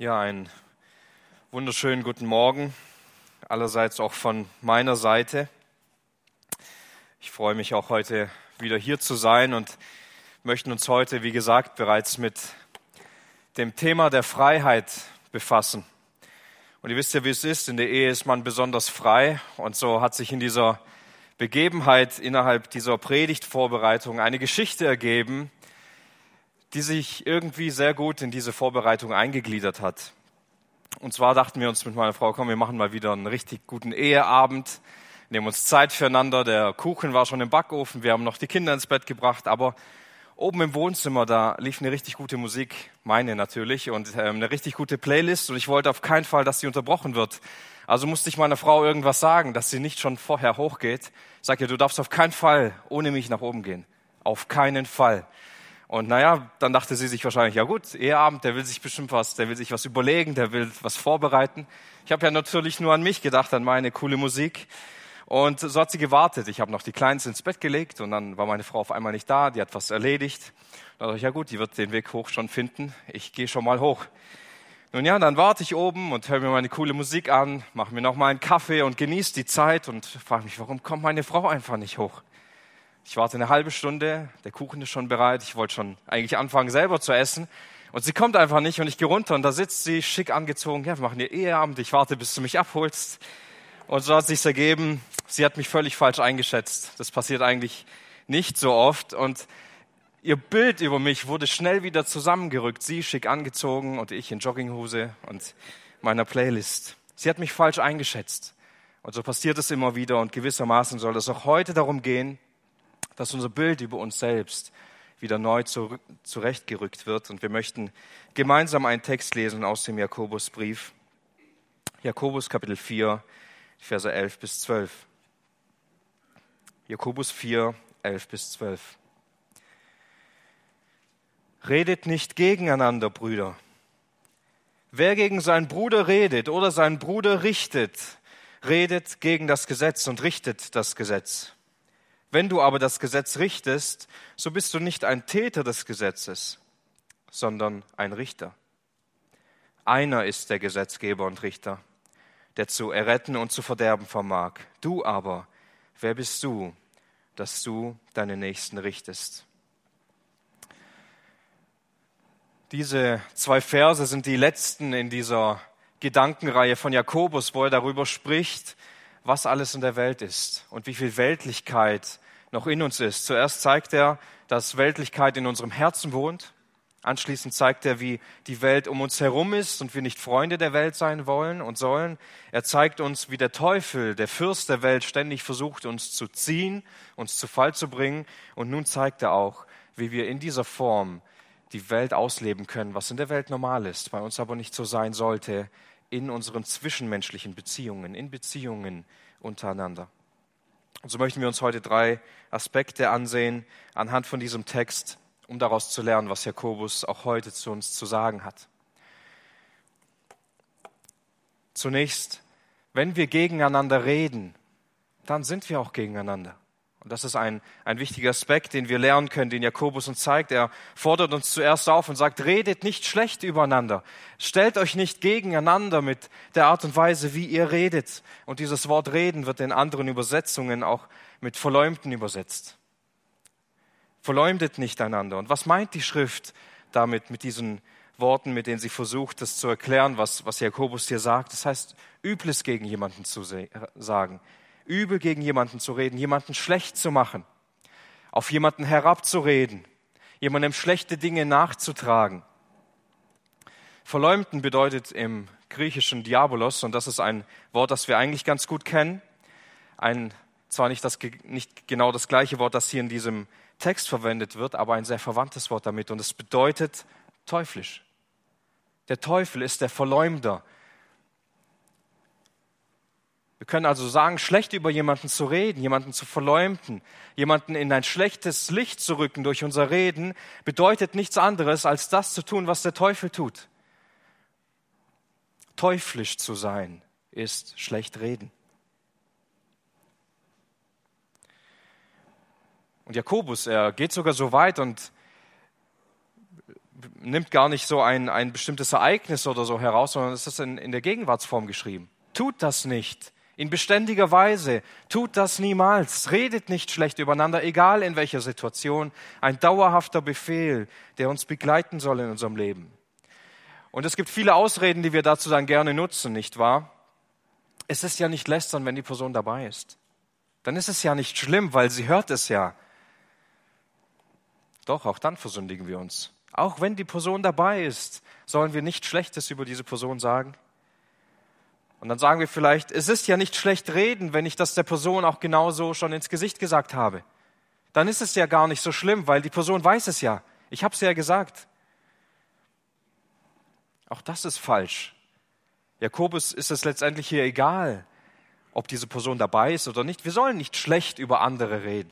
Ja, einen wunderschönen guten Morgen, allerseits auch von meiner Seite. Ich freue mich auch heute wieder hier zu sein und möchten uns heute, wie gesagt, bereits mit dem Thema der Freiheit befassen. Und ihr wisst ja, wie es ist, in der Ehe ist man besonders frei und so hat sich in dieser Begebenheit innerhalb dieser Predigtvorbereitung eine Geschichte ergeben, die sich irgendwie sehr gut in diese Vorbereitung eingegliedert hat. Und zwar dachten wir uns mit meiner Frau, komm, wir machen mal wieder einen richtig guten Eheabend, nehmen uns Zeit füreinander. Der Kuchen war schon im Backofen, wir haben noch die Kinder ins Bett gebracht, aber oben im Wohnzimmer, da lief eine richtig gute Musik, meine natürlich, und ähm, eine richtig gute Playlist und ich wollte auf keinen Fall, dass sie unterbrochen wird. Also musste ich meiner Frau irgendwas sagen, dass sie nicht schon vorher hochgeht. Ich sage ihr, du darfst auf keinen Fall ohne mich nach oben gehen. Auf keinen Fall. Und naja, dann dachte sie sich wahrscheinlich, ja gut, Eheabend, der will sich bestimmt was, der will sich was überlegen, der will was vorbereiten. Ich habe ja natürlich nur an mich gedacht, an meine coole Musik. Und so hat sie gewartet. Ich habe noch die Kleinen ins Bett gelegt und dann war meine Frau auf einmal nicht da, die hat was erledigt. Da dachte ich, ja gut, die wird den Weg hoch schon finden. Ich gehe schon mal hoch. Nun ja, dann warte ich oben und höre mir meine coole Musik an, mache mir noch mal einen Kaffee und genieße die Zeit und frage mich, warum kommt meine Frau einfach nicht hoch? Ich warte eine halbe Stunde, der Kuchen ist schon bereit, ich wollte schon eigentlich anfangen selber zu essen. Und sie kommt einfach nicht und ich gehe runter und da sitzt sie schick angezogen. Ja, wir machen ihr Eheabend, ich warte, bis du mich abholst. Und so hat sich's ergeben, sie hat mich völlig falsch eingeschätzt. Das passiert eigentlich nicht so oft. Und ihr Bild über mich wurde schnell wieder zusammengerückt. Sie schick angezogen und ich in Jogginghose und meiner Playlist. Sie hat mich falsch eingeschätzt. Und so passiert es immer wieder und gewissermaßen soll es auch heute darum gehen, dass unser Bild über uns selbst wieder neu zurechtgerückt wird. Und wir möchten gemeinsam einen Text lesen aus dem Jakobusbrief. Jakobus Kapitel 4, Verse 11 bis 12. Jakobus 4, 11 bis 12. Redet nicht gegeneinander, Brüder. Wer gegen seinen Bruder redet oder seinen Bruder richtet, redet gegen das Gesetz und richtet das Gesetz. Wenn du aber das Gesetz richtest, so bist du nicht ein Täter des Gesetzes, sondern ein Richter. Einer ist der Gesetzgeber und Richter, der zu erretten und zu verderben vermag. Du aber, wer bist du, dass du deine Nächsten richtest? Diese zwei Verse sind die letzten in dieser Gedankenreihe von Jakobus, wo er darüber spricht, was alles in der Welt ist und wie viel Weltlichkeit noch in uns ist. Zuerst zeigt er, dass Weltlichkeit in unserem Herzen wohnt. Anschließend zeigt er, wie die Welt um uns herum ist und wir nicht Freunde der Welt sein wollen und sollen. Er zeigt uns, wie der Teufel, der Fürst der Welt, ständig versucht, uns zu ziehen, uns zu Fall zu bringen. Und nun zeigt er auch, wie wir in dieser Form die Welt ausleben können, was in der Welt normal ist, bei uns aber nicht so sein sollte, in unseren zwischenmenschlichen Beziehungen, in Beziehungen untereinander. Und so möchten wir uns heute drei Aspekte ansehen anhand von diesem Text, um daraus zu lernen, was Jakobus auch heute zu uns zu sagen hat. Zunächst, wenn wir gegeneinander reden, dann sind wir auch gegeneinander. Und das ist ein, ein wichtiger Aspekt, den wir lernen können, den Jakobus uns zeigt. Er fordert uns zuerst auf und sagt, redet nicht schlecht übereinander. Stellt euch nicht gegeneinander mit der Art und Weise, wie ihr redet. Und dieses Wort reden wird in anderen Übersetzungen auch mit verleumden übersetzt. Verleumdet nicht einander. Und was meint die Schrift damit, mit diesen Worten, mit denen sie versucht, das zu erklären, was, was Jakobus hier sagt? Das heißt, Übles gegen jemanden zu sagen übel gegen jemanden zu reden, jemanden schlecht zu machen, auf jemanden herabzureden, jemandem schlechte Dinge nachzutragen. Verleumden bedeutet im griechischen Diabolos, und das ist ein Wort, das wir eigentlich ganz gut kennen, ein, zwar nicht, das, nicht genau das gleiche Wort, das hier in diesem Text verwendet wird, aber ein sehr verwandtes Wort damit, und es bedeutet teuflisch. Der Teufel ist der Verleumder, wir können also sagen, schlecht über jemanden zu reden, jemanden zu verleumden, jemanden in ein schlechtes Licht zu rücken durch unser Reden, bedeutet nichts anderes, als das zu tun, was der Teufel tut. Teuflisch zu sein ist schlecht reden. Und Jakobus, er geht sogar so weit und nimmt gar nicht so ein, ein bestimmtes Ereignis oder so heraus, sondern es ist in, in der Gegenwartsform geschrieben. Tut das nicht. In beständiger Weise. Tut das niemals. Redet nicht schlecht übereinander, egal in welcher Situation. Ein dauerhafter Befehl, der uns begleiten soll in unserem Leben. Und es gibt viele Ausreden, die wir dazu dann gerne nutzen, nicht wahr? Es ist ja nicht lästern, wenn die Person dabei ist. Dann ist es ja nicht schlimm, weil sie hört es ja. Doch, auch dann versündigen wir uns. Auch wenn die Person dabei ist, sollen wir nicht Schlechtes über diese Person sagen. Und dann sagen wir vielleicht, es ist ja nicht schlecht reden, wenn ich das der Person auch genauso schon ins Gesicht gesagt habe. Dann ist es ja gar nicht so schlimm, weil die Person weiß es ja. Ich habe es ja gesagt. Auch das ist falsch. Jakobus ist es letztendlich hier egal, ob diese Person dabei ist oder nicht. Wir sollen nicht schlecht über andere reden.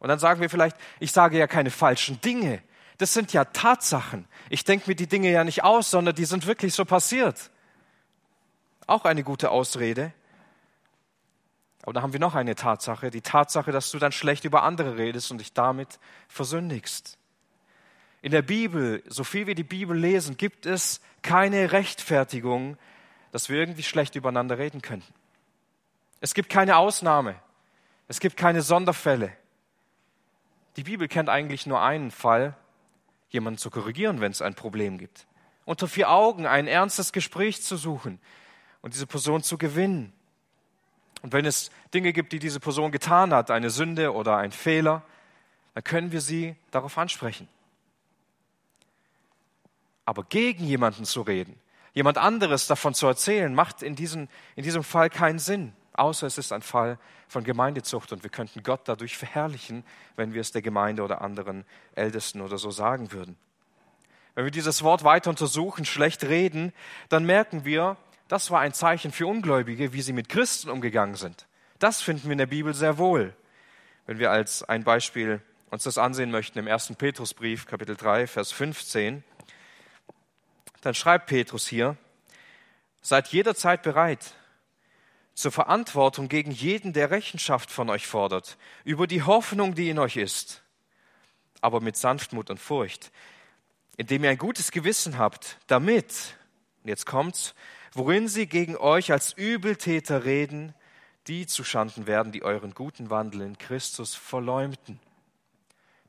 Und dann sagen wir vielleicht, ich sage ja keine falschen Dinge. Das sind ja Tatsachen. Ich denke mir die Dinge ja nicht aus, sondern die sind wirklich so passiert. Auch eine gute Ausrede. Aber da haben wir noch eine Tatsache, die Tatsache, dass du dann schlecht über andere redest und dich damit versündigst. In der Bibel, so viel wir die Bibel lesen, gibt es keine Rechtfertigung, dass wir irgendwie schlecht übereinander reden könnten. Es gibt keine Ausnahme. Es gibt keine Sonderfälle. Die Bibel kennt eigentlich nur einen Fall, jemanden zu korrigieren, wenn es ein Problem gibt. Unter vier Augen ein ernstes Gespräch zu suchen und diese Person zu gewinnen. Und wenn es Dinge gibt, die diese Person getan hat, eine Sünde oder ein Fehler, dann können wir sie darauf ansprechen. Aber gegen jemanden zu reden, jemand anderes davon zu erzählen, macht in diesem, in diesem Fall keinen Sinn außer es ist ein Fall von Gemeindezucht und wir könnten Gott dadurch verherrlichen, wenn wir es der Gemeinde oder anderen Ältesten oder so sagen würden. Wenn wir dieses Wort weiter untersuchen, schlecht reden, dann merken wir, das war ein Zeichen für Ungläubige, wie sie mit Christen umgegangen sind. Das finden wir in der Bibel sehr wohl. Wenn wir als ein Beispiel uns das ansehen möchten im ersten Petrusbrief, Kapitel 3, Vers 15, dann schreibt Petrus hier, seid jederzeit bereit, zur Verantwortung gegen jeden, der Rechenschaft von euch fordert, über die Hoffnung, die in euch ist, aber mit Sanftmut und Furcht, indem ihr ein gutes Gewissen habt, damit, jetzt kommt's, worin sie gegen euch als Übeltäter reden, die zuschanden werden, die euren guten Wandel in Christus verleumden.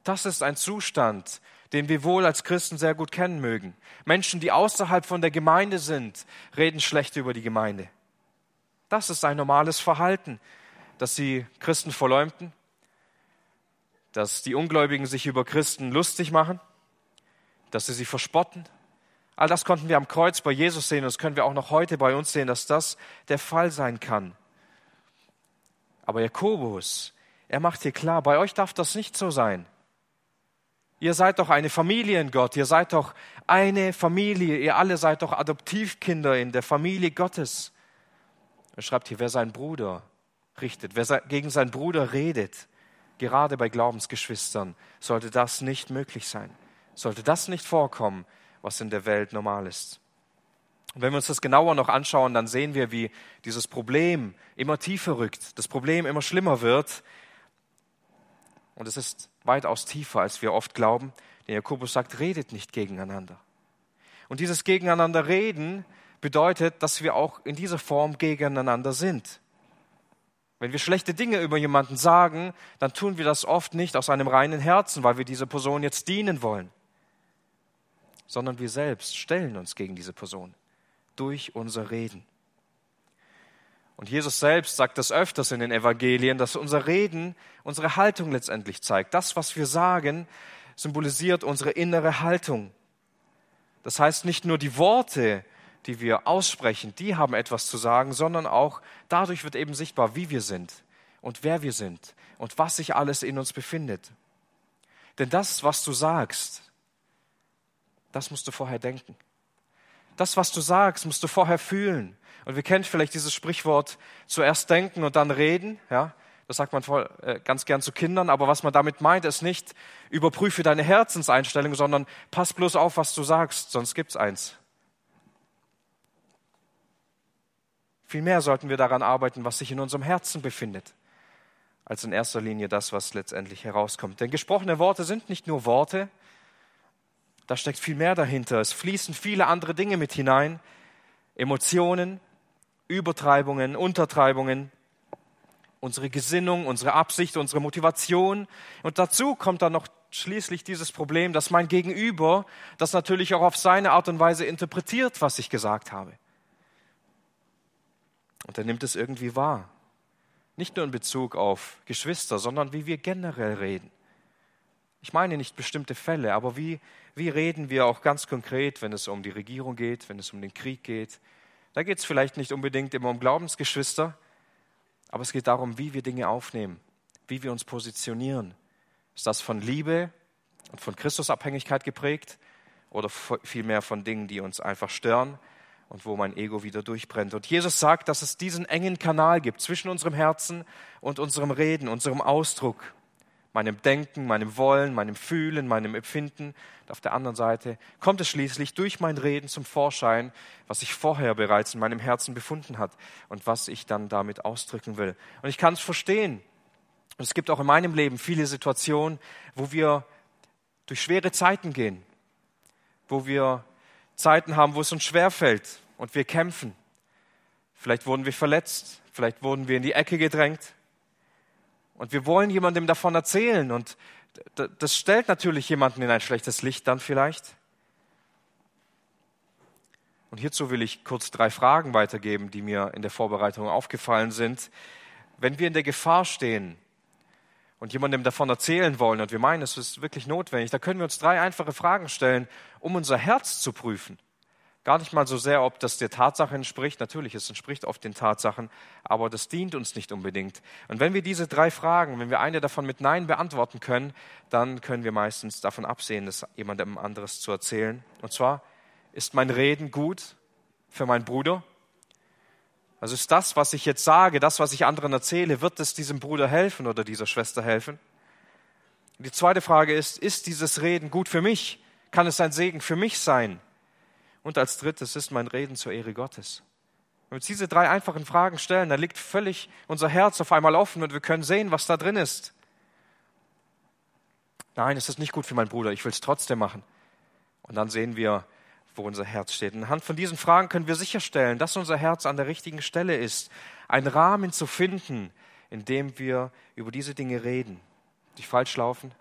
Das ist ein Zustand, den wir wohl als Christen sehr gut kennen mögen. Menschen, die außerhalb von der Gemeinde sind, reden schlecht über die Gemeinde. Das ist ein normales Verhalten, dass sie Christen verleumden, dass die Ungläubigen sich über Christen lustig machen, dass sie sie verspotten. All das konnten wir am Kreuz bei Jesus sehen und das können wir auch noch heute bei uns sehen, dass das der Fall sein kann. Aber Jakobus, er macht hier klar, bei euch darf das nicht so sein. Ihr seid doch eine Familie in Gott, ihr seid doch eine Familie, ihr alle seid doch Adoptivkinder in der Familie Gottes. Er schreibt hier, wer seinen Bruder richtet, wer gegen seinen Bruder redet, gerade bei Glaubensgeschwistern, sollte das nicht möglich sein. Sollte das nicht vorkommen, was in der Welt normal ist. Und wenn wir uns das genauer noch anschauen, dann sehen wir, wie dieses Problem immer tiefer rückt, das Problem immer schlimmer wird. Und es ist weitaus tiefer, als wir oft glauben. Denn Jakobus sagt, redet nicht gegeneinander. Und dieses Gegeneinander reden bedeutet, dass wir auch in dieser Form gegeneinander sind. Wenn wir schlechte Dinge über jemanden sagen, dann tun wir das oft nicht aus einem reinen Herzen, weil wir dieser Person jetzt dienen wollen, sondern wir selbst stellen uns gegen diese Person durch unser Reden. Und Jesus selbst sagt das öfters in den Evangelien, dass unser Reden unsere Haltung letztendlich zeigt. Das, was wir sagen, symbolisiert unsere innere Haltung. Das heißt, nicht nur die Worte, die wir aussprechen, die haben etwas zu sagen, sondern auch dadurch wird eben sichtbar, wie wir sind und wer wir sind und was sich alles in uns befindet. Denn das, was du sagst, das musst du vorher denken. Das, was du sagst, musst du vorher fühlen. Und wir kennen vielleicht dieses Sprichwort, zuerst denken und dann reden. Ja, das sagt man voll, äh, ganz gern zu Kindern. Aber was man damit meint, ist nicht, überprüfe deine Herzenseinstellung, sondern pass bloß auf, was du sagst, sonst gibt's eins. Vielmehr sollten wir daran arbeiten, was sich in unserem Herzen befindet, als in erster Linie das, was letztendlich herauskommt. Denn gesprochene Worte sind nicht nur Worte, Da steckt viel mehr dahinter. Es fließen viele andere Dinge mit hinein. Emotionen, Übertreibungen, Untertreibungen, unsere Gesinnung, unsere Absicht, unsere Motivation. Und dazu kommt dann noch schließlich dieses Problem, dass mein Gegenüber das natürlich auch auf seine Art und Weise interpretiert, was ich gesagt habe. Und er nimmt es irgendwie wahr. Nicht nur in Bezug auf Geschwister, sondern wie wir generell reden. Ich meine nicht bestimmte Fälle, aber wie, wie reden wir auch ganz konkret, wenn es um die Regierung geht, wenn es um den Krieg geht. Da geht es vielleicht nicht unbedingt immer um Glaubensgeschwister, aber es geht darum, wie wir Dinge aufnehmen, wie wir uns positionieren. Ist das von Liebe und von Christusabhängigkeit geprägt oder vielmehr von Dingen, die uns einfach stören und wo mein Ego wieder durchbrennt? Und Jesus sagt, dass es diesen engen Kanal gibt zwischen unserem Herzen und unserem Reden, unserem Ausdruck meinem Denken, meinem Wollen, meinem Fühlen, meinem Empfinden. Und auf der anderen Seite kommt es schließlich durch mein Reden zum Vorschein, was ich vorher bereits in meinem Herzen befunden hat und was ich dann damit ausdrücken will. Und ich kann es verstehen. Und es gibt auch in meinem Leben viele Situationen, wo wir durch schwere Zeiten gehen, wo wir Zeiten haben, wo es uns schwerfällt und wir kämpfen. Vielleicht wurden wir verletzt, vielleicht wurden wir in die Ecke gedrängt, und wir wollen jemandem davon erzählen. Und das stellt natürlich jemanden in ein schlechtes Licht dann vielleicht. Und hierzu will ich kurz drei Fragen weitergeben, die mir in der Vorbereitung aufgefallen sind. Wenn wir in der Gefahr stehen und jemandem davon erzählen wollen und wir meinen, es ist wirklich notwendig, da können wir uns drei einfache Fragen stellen, um unser Herz zu prüfen. Gar nicht mal so sehr, ob das der Tatsache entspricht. Natürlich, es entspricht oft den Tatsachen, aber das dient uns nicht unbedingt. Und wenn wir diese drei Fragen, wenn wir eine davon mit Nein beantworten können, dann können wir meistens davon absehen, das jemandem anderes zu erzählen. Und zwar, ist mein Reden gut für meinen Bruder? Also ist das, was ich jetzt sage, das, was ich anderen erzähle, wird es diesem Bruder helfen oder dieser Schwester helfen? Die zweite Frage ist, ist dieses Reden gut für mich? Kann es ein Segen für mich sein? Und als drittes ist mein Reden zur Ehre Gottes. Wenn wir uns diese drei einfachen Fragen stellen, dann liegt völlig unser Herz auf einmal offen und wir können sehen, was da drin ist. Nein, es ist nicht gut für meinen Bruder, ich will es trotzdem machen. Und dann sehen wir, wo unser Herz steht. Anhand von diesen Fragen können wir sicherstellen, dass unser Herz an der richtigen Stelle ist, einen Rahmen zu finden, in dem wir über diese Dinge reden, die falsch laufen,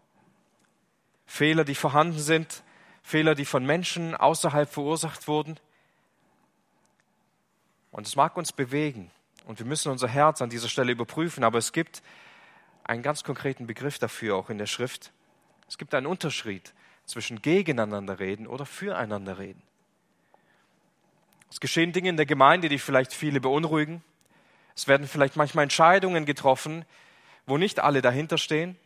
Fehler, die vorhanden sind, Fehler, die von Menschen außerhalb verursacht wurden. Und es mag uns bewegen und wir müssen unser Herz an dieser Stelle überprüfen, aber es gibt einen ganz konkreten Begriff dafür auch in der Schrift. Es gibt einen Unterschied zwischen gegeneinander reden oder füreinander reden. Es geschehen Dinge in der Gemeinde, die vielleicht viele beunruhigen. Es werden vielleicht manchmal Entscheidungen getroffen, wo nicht alle dahinter stehen.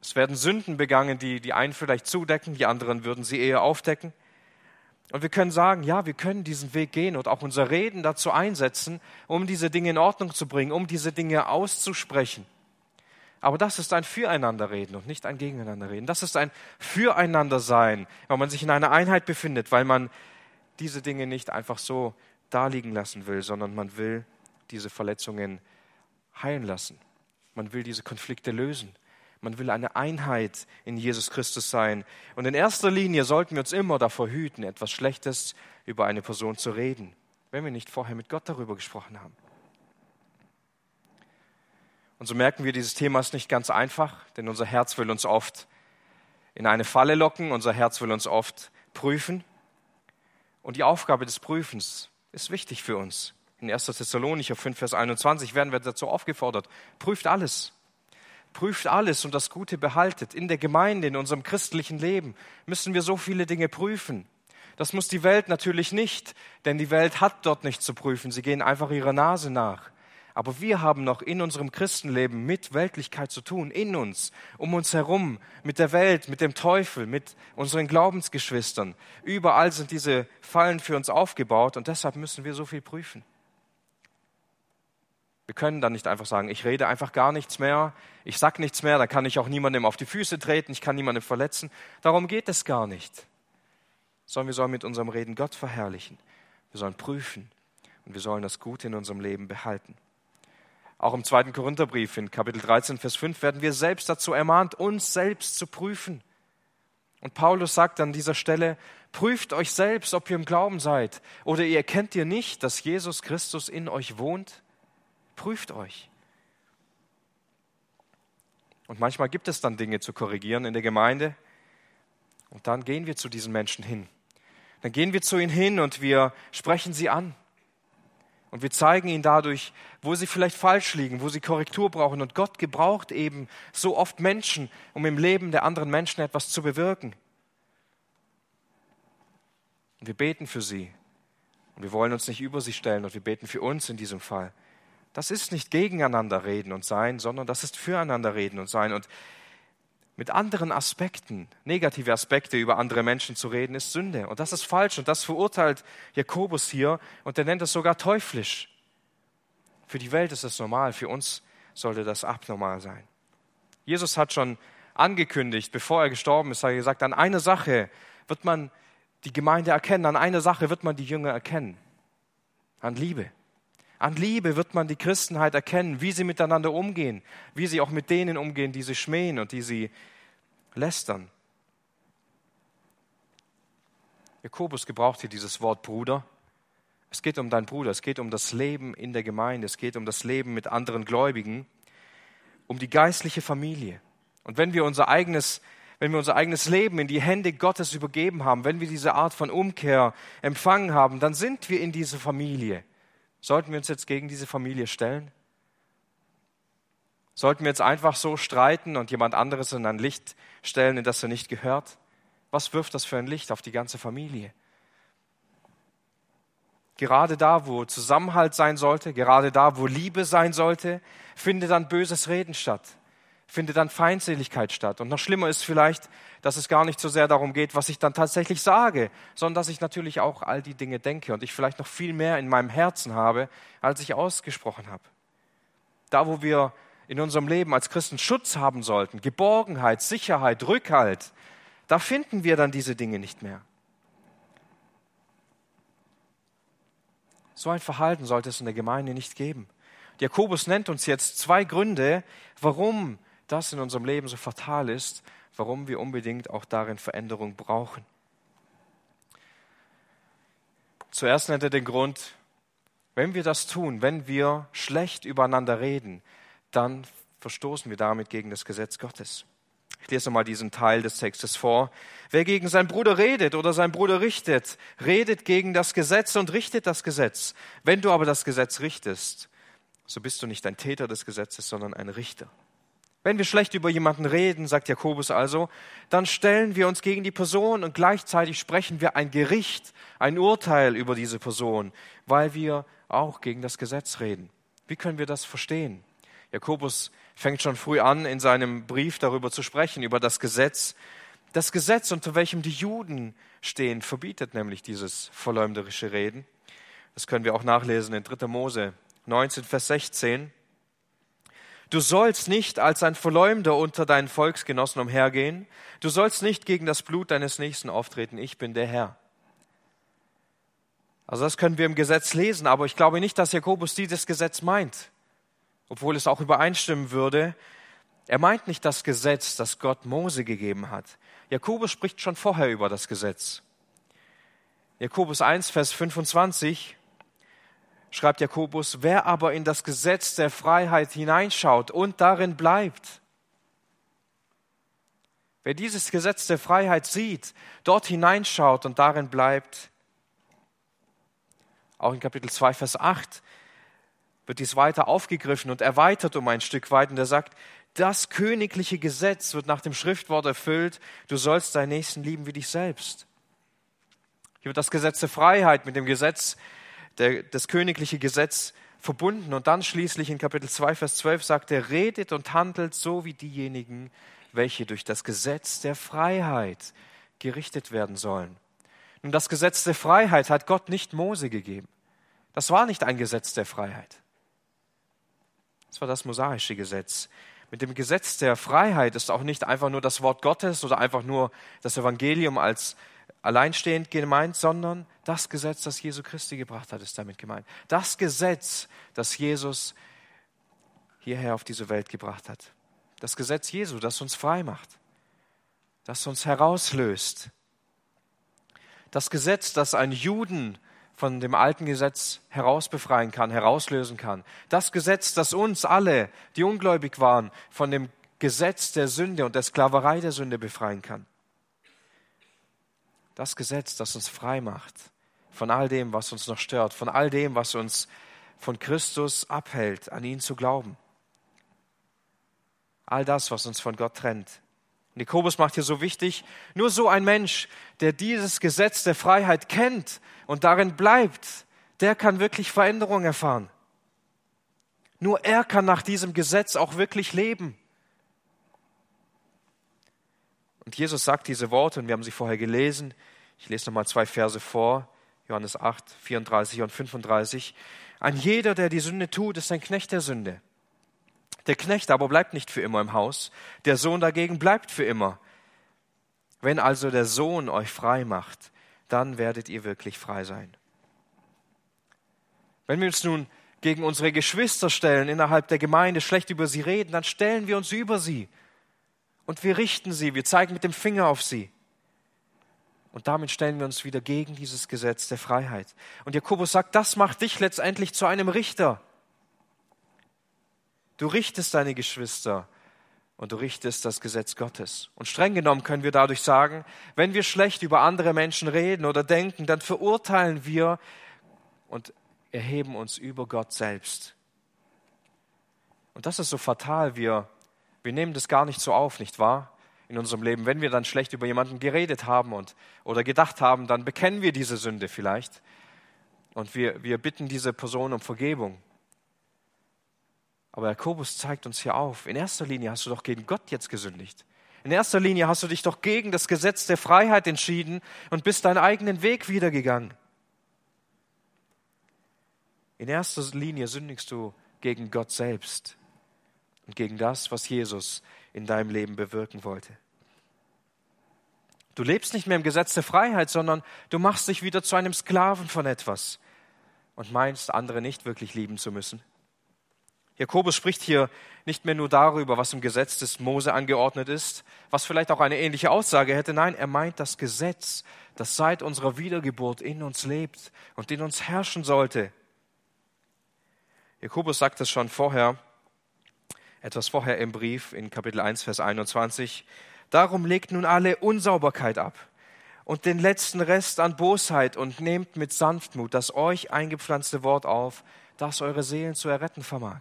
Es werden Sünden begangen, die die einen vielleicht zudecken, die anderen würden sie eher aufdecken. Und wir können sagen, ja, wir können diesen Weg gehen und auch unser Reden dazu einsetzen, um diese Dinge in Ordnung zu bringen, um diese Dinge auszusprechen. Aber das ist ein Füreinanderreden und nicht ein Gegeneinanderreden. Das ist ein Füreinandersein, weil man sich in einer Einheit befindet, weil man diese Dinge nicht einfach so daliegen lassen will, sondern man will diese Verletzungen heilen lassen. Man will diese Konflikte lösen. Man will eine Einheit in Jesus Christus sein. Und in erster Linie sollten wir uns immer davor hüten, etwas Schlechtes über eine Person zu reden, wenn wir nicht vorher mit Gott darüber gesprochen haben. Und so merken wir, dieses Thema ist nicht ganz einfach, denn unser Herz will uns oft in eine Falle locken, unser Herz will uns oft prüfen. Und die Aufgabe des Prüfens ist wichtig für uns. In 1. Thessalonicher 5, Vers 21 werden wir dazu aufgefordert, prüft alles prüft alles und das Gute behaltet. In der Gemeinde, in unserem christlichen Leben müssen wir so viele Dinge prüfen. Das muss die Welt natürlich nicht, denn die Welt hat dort nichts zu prüfen. Sie gehen einfach ihrer Nase nach. Aber wir haben noch in unserem Christenleben mit Weltlichkeit zu tun, in uns, um uns herum, mit der Welt, mit dem Teufel, mit unseren Glaubensgeschwistern. Überall sind diese Fallen für uns aufgebaut und deshalb müssen wir so viel prüfen. Wir können dann nicht einfach sagen, ich rede einfach gar nichts mehr, ich sag nichts mehr, da kann ich auch niemandem auf die Füße treten, ich kann niemandem verletzen. Darum geht es gar nicht. Sondern wir sollen mit unserem Reden Gott verherrlichen. Wir sollen prüfen und wir sollen das Gute in unserem Leben behalten. Auch im zweiten Korintherbrief in Kapitel 13, Vers 5 werden wir selbst dazu ermahnt, uns selbst zu prüfen. Und Paulus sagt an dieser Stelle, prüft euch selbst, ob ihr im Glauben seid. Oder ihr erkennt ihr nicht, dass Jesus Christus in euch wohnt? Prüft euch. Und manchmal gibt es dann Dinge zu korrigieren in der Gemeinde. Und dann gehen wir zu diesen Menschen hin. Dann gehen wir zu ihnen hin und wir sprechen sie an. Und wir zeigen ihnen dadurch, wo sie vielleicht falsch liegen, wo sie Korrektur brauchen. Und Gott gebraucht eben so oft Menschen, um im Leben der anderen Menschen etwas zu bewirken. Und wir beten für sie. Und wir wollen uns nicht über sie stellen und wir beten für uns in diesem Fall. Das ist nicht gegeneinander reden und sein, sondern das ist füreinander reden und sein. Und mit anderen Aspekten, negative Aspekte über andere Menschen zu reden, ist Sünde. Und das ist falsch. Und das verurteilt Jakobus hier. Und er nennt es sogar teuflisch. Für die Welt ist es normal. Für uns sollte das abnormal sein. Jesus hat schon angekündigt, bevor er gestorben ist, hat er gesagt, an eine Sache wird man die Gemeinde erkennen, an eine Sache wird man die Jünger erkennen. An Liebe. An Liebe wird man die Christenheit erkennen, wie sie miteinander umgehen, wie sie auch mit denen umgehen, die sie schmähen und die sie lästern. Jakobus gebraucht hier dieses Wort Bruder. Es geht um deinen Bruder, es geht um das Leben in der Gemeinde, es geht um das Leben mit anderen Gläubigen, um die geistliche Familie. Und wenn wir unser eigenes, wenn wir unser eigenes Leben in die Hände Gottes übergeben haben, wenn wir diese Art von Umkehr empfangen haben, dann sind wir in dieser Familie. Sollten wir uns jetzt gegen diese Familie stellen? Sollten wir jetzt einfach so streiten und jemand anderes in ein Licht stellen, in das er nicht gehört? Was wirft das für ein Licht auf die ganze Familie? Gerade da, wo Zusammenhalt sein sollte, gerade da, wo Liebe sein sollte, findet dann böses Reden statt findet dann Feindseligkeit statt. Und noch schlimmer ist vielleicht, dass es gar nicht so sehr darum geht, was ich dann tatsächlich sage, sondern dass ich natürlich auch all die Dinge denke und ich vielleicht noch viel mehr in meinem Herzen habe, als ich ausgesprochen habe. Da, wo wir in unserem Leben als Christen Schutz haben sollten, Geborgenheit, Sicherheit, Rückhalt, da finden wir dann diese Dinge nicht mehr. So ein Verhalten sollte es in der Gemeinde nicht geben. Jakobus nennt uns jetzt zwei Gründe, warum das in unserem Leben so fatal ist, warum wir unbedingt auch darin Veränderung brauchen. Zuerst nennt er den Grund, wenn wir das tun, wenn wir schlecht übereinander reden, dann verstoßen wir damit gegen das Gesetz Gottes. Ich lese mal diesen Teil des Textes vor. Wer gegen seinen Bruder redet oder seinen Bruder richtet, redet gegen das Gesetz und richtet das Gesetz. Wenn du aber das Gesetz richtest, so bist du nicht ein Täter des Gesetzes, sondern ein Richter. Wenn wir schlecht über jemanden reden, sagt Jakobus also, dann stellen wir uns gegen die Person und gleichzeitig sprechen wir ein Gericht, ein Urteil über diese Person, weil wir auch gegen das Gesetz reden. Wie können wir das verstehen? Jakobus fängt schon früh an, in seinem Brief darüber zu sprechen, über das Gesetz. Das Gesetz, unter welchem die Juden stehen, verbietet nämlich dieses verleumderische Reden. Das können wir auch nachlesen in 3. Mose 19, Vers 16. Du sollst nicht als ein Verleumder unter deinen Volksgenossen umhergehen. Du sollst nicht gegen das Blut deines Nächsten auftreten. Ich bin der Herr. Also das können wir im Gesetz lesen, aber ich glaube nicht, dass Jakobus dieses Gesetz meint, obwohl es auch übereinstimmen würde. Er meint nicht das Gesetz, das Gott Mose gegeben hat. Jakobus spricht schon vorher über das Gesetz. Jakobus 1, Vers 25 schreibt Jakobus, wer aber in das Gesetz der Freiheit hineinschaut und darin bleibt, wer dieses Gesetz der Freiheit sieht, dort hineinschaut und darin bleibt, auch in Kapitel 2, Vers 8 wird dies weiter aufgegriffen und erweitert um ein Stück weit und er sagt, das königliche Gesetz wird nach dem Schriftwort erfüllt, du sollst deinen Nächsten lieben wie dich selbst. Hier wird das Gesetz der Freiheit mit dem Gesetz der, das königliche Gesetz verbunden. Und dann schließlich in Kapitel 2, Vers 12 sagt er, redet und handelt so wie diejenigen, welche durch das Gesetz der Freiheit gerichtet werden sollen. Nun, das Gesetz der Freiheit hat Gott nicht Mose gegeben. Das war nicht ein Gesetz der Freiheit. Das war das mosaische Gesetz. Mit dem Gesetz der Freiheit ist auch nicht einfach nur das Wort Gottes oder einfach nur das Evangelium als alleinstehend gemeint, sondern das Gesetz, das Jesu Christi gebracht hat, ist damit gemeint. Das Gesetz, das Jesus hierher auf diese Welt gebracht hat. Das Gesetz Jesu, das uns frei macht. das uns herauslöst. Das Gesetz, das einen Juden von dem alten Gesetz herausbefreien kann, herauslösen kann. Das Gesetz, das uns alle, die ungläubig waren, von dem Gesetz der Sünde und der Sklaverei der Sünde befreien kann. Das Gesetz, das uns frei macht von all dem, was uns noch stört, von all dem, was uns von Christus abhält, an ihn zu glauben. All das, was uns von Gott trennt. Und Jakobus macht hier so wichtig, nur so ein Mensch, der dieses Gesetz der Freiheit kennt und darin bleibt, der kann wirklich Veränderung erfahren. Nur er kann nach diesem Gesetz auch wirklich leben. Und Jesus sagt diese Worte, und wir haben sie vorher gelesen. Ich lese nochmal zwei Verse vor, Johannes 8, 34 und 35. Ein jeder, der die Sünde tut, ist ein Knecht der Sünde. Der Knecht aber bleibt nicht für immer im Haus, der Sohn dagegen bleibt für immer. Wenn also der Sohn euch frei macht, dann werdet ihr wirklich frei sein. Wenn wir uns nun gegen unsere Geschwister stellen, innerhalb der Gemeinde schlecht über sie reden, dann stellen wir uns über sie und wir richten sie, wir zeigen mit dem Finger auf sie. Und damit stellen wir uns wieder gegen dieses Gesetz der Freiheit. Und Jakobus sagt, das macht dich letztendlich zu einem Richter. Du richtest deine Geschwister und du richtest das Gesetz Gottes. Und streng genommen können wir dadurch sagen, wenn wir schlecht über andere Menschen reden oder denken, dann verurteilen wir und erheben uns über Gott selbst. Und das ist so fatal. Wir, wir nehmen das gar nicht so auf, nicht wahr? In unserem Leben. Wenn wir dann schlecht über jemanden geredet haben und, oder gedacht haben, dann bekennen wir diese Sünde vielleicht. Und wir, wir bitten diese Person um Vergebung. Aber Jakobus zeigt uns hier auf, in erster Linie hast du doch gegen Gott jetzt gesündigt. In erster Linie hast du dich doch gegen das Gesetz der Freiheit entschieden und bist deinen eigenen Weg wiedergegangen. In erster Linie sündigst du gegen Gott selbst und gegen das, was Jesus in deinem Leben bewirken wollte. Du lebst nicht mehr im Gesetz der Freiheit, sondern du machst dich wieder zu einem Sklaven von etwas und meinst, andere nicht wirklich lieben zu müssen. Jakobus spricht hier nicht mehr nur darüber, was im Gesetz des Mose angeordnet ist, was vielleicht auch eine ähnliche Aussage hätte. Nein, er meint das Gesetz, das seit unserer Wiedergeburt in uns lebt und in uns herrschen sollte. Jakobus sagt es schon vorher, etwas vorher im Brief in Kapitel 1, Vers 21. Darum legt nun alle Unsauberkeit ab und den letzten Rest an Bosheit und nehmt mit Sanftmut das euch eingepflanzte Wort auf, das eure Seelen zu erretten vermag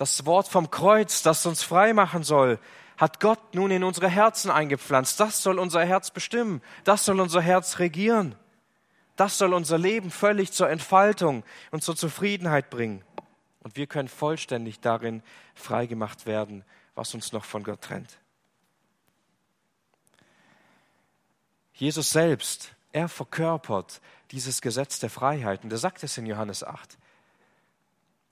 das Wort vom Kreuz, das uns frei machen soll, hat Gott nun in unsere Herzen eingepflanzt. Das soll unser Herz bestimmen. Das soll unser Herz regieren. Das soll unser Leben völlig zur Entfaltung und zur Zufriedenheit bringen. Und wir können vollständig darin freigemacht werden, was uns noch von Gott trennt. Jesus selbst, er verkörpert dieses Gesetz der Freiheit. Und er sagt es in Johannes 8.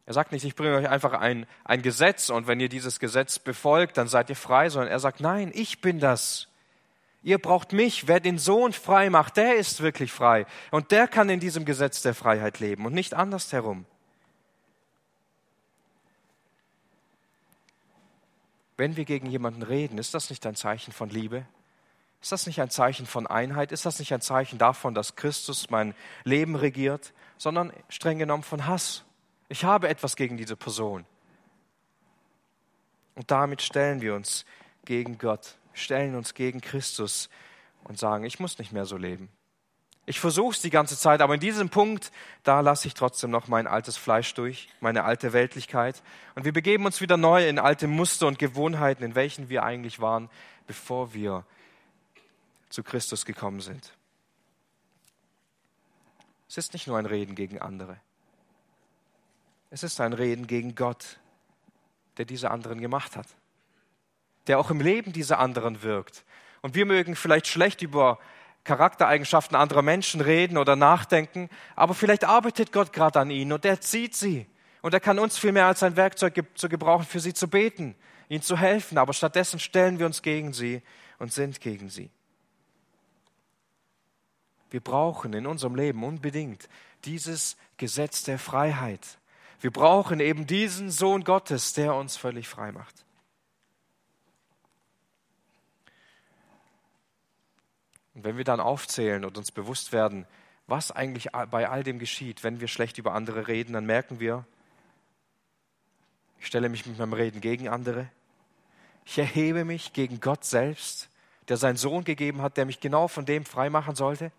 Er sagt nicht, ich bringe euch einfach ein, ein Gesetz und wenn ihr dieses Gesetz befolgt, dann seid ihr frei, sondern er sagt, nein, ich bin das. Ihr braucht mich. Wer den Sohn frei macht, der ist wirklich frei. Und der kann in diesem Gesetz der Freiheit leben und nicht andersherum. Wenn wir gegen jemanden reden, ist das nicht ein Zeichen von Liebe? Ist das nicht ein Zeichen von Einheit? Ist das nicht ein Zeichen davon, dass Christus mein Leben regiert, sondern streng genommen von Hass? Ich habe etwas gegen diese Person. Und damit stellen wir uns gegen Gott, stellen uns gegen Christus und sagen, ich muss nicht mehr so leben. Ich versuche es die ganze Zeit, aber in diesem Punkt, da lasse ich trotzdem noch mein altes Fleisch durch, meine alte Weltlichkeit. Und wir begeben uns wieder neu in alte Muster und Gewohnheiten, in welchen wir eigentlich waren, bevor wir zu Christus gekommen sind. Es ist nicht nur ein Reden gegen andere. Es ist ein Reden gegen Gott, der diese anderen gemacht hat, der auch im Leben dieser anderen wirkt. Und wir mögen vielleicht schlecht über Charaktereigenschaften anderer Menschen reden oder nachdenken, aber vielleicht arbeitet Gott gerade an ihnen und er zieht sie. Und er kann uns viel mehr als ein Werkzeug zu gebrauchen, für sie zu beten, ihnen zu helfen. Aber stattdessen stellen wir uns gegen sie und sind gegen sie. Wir brauchen in unserem Leben unbedingt dieses Gesetz der Freiheit. Wir brauchen eben diesen Sohn Gottes, der uns völlig frei macht. Und wenn wir dann aufzählen und uns bewusst werden, was eigentlich bei all dem geschieht, wenn wir schlecht über andere reden, dann merken wir, ich stelle mich mit meinem Reden gegen andere. Ich erhebe mich gegen Gott selbst, der seinen Sohn gegeben hat, der mich genau von dem freimachen sollte.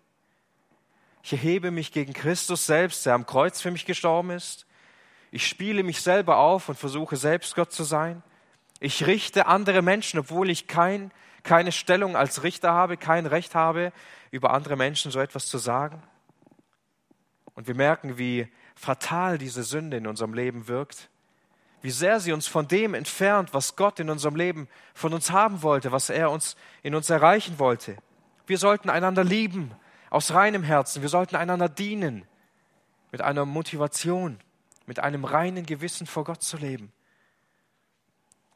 Ich erhebe mich gegen Christus selbst, der am Kreuz für mich gestorben ist. Ich spiele mich selber auf und versuche selbst Gott zu sein. Ich richte andere Menschen, obwohl ich kein, keine Stellung als Richter habe, kein Recht habe, über andere Menschen so etwas zu sagen. Und wir merken, wie fatal diese Sünde in unserem Leben wirkt, wie sehr sie uns von dem entfernt, was Gott in unserem Leben von uns haben wollte, was er uns in uns erreichen wollte. Wir sollten einander lieben aus reinem Herzen, wir sollten einander dienen mit einer Motivation, mit einem reinen Gewissen vor Gott zu leben.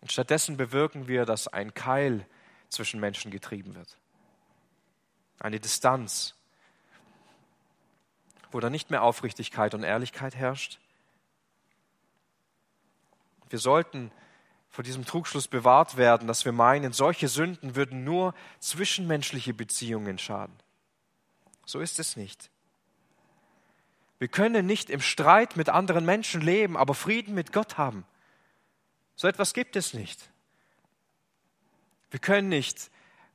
Und stattdessen bewirken wir, dass ein Keil zwischen Menschen getrieben wird. Eine Distanz, wo dann nicht mehr Aufrichtigkeit und Ehrlichkeit herrscht. Wir sollten vor diesem Trugschluss bewahrt werden, dass wir meinen, solche Sünden würden nur zwischenmenschliche Beziehungen schaden. So ist es nicht. Wir können nicht im Streit mit anderen Menschen leben, aber Frieden mit Gott haben. So etwas gibt es nicht. Wir können nicht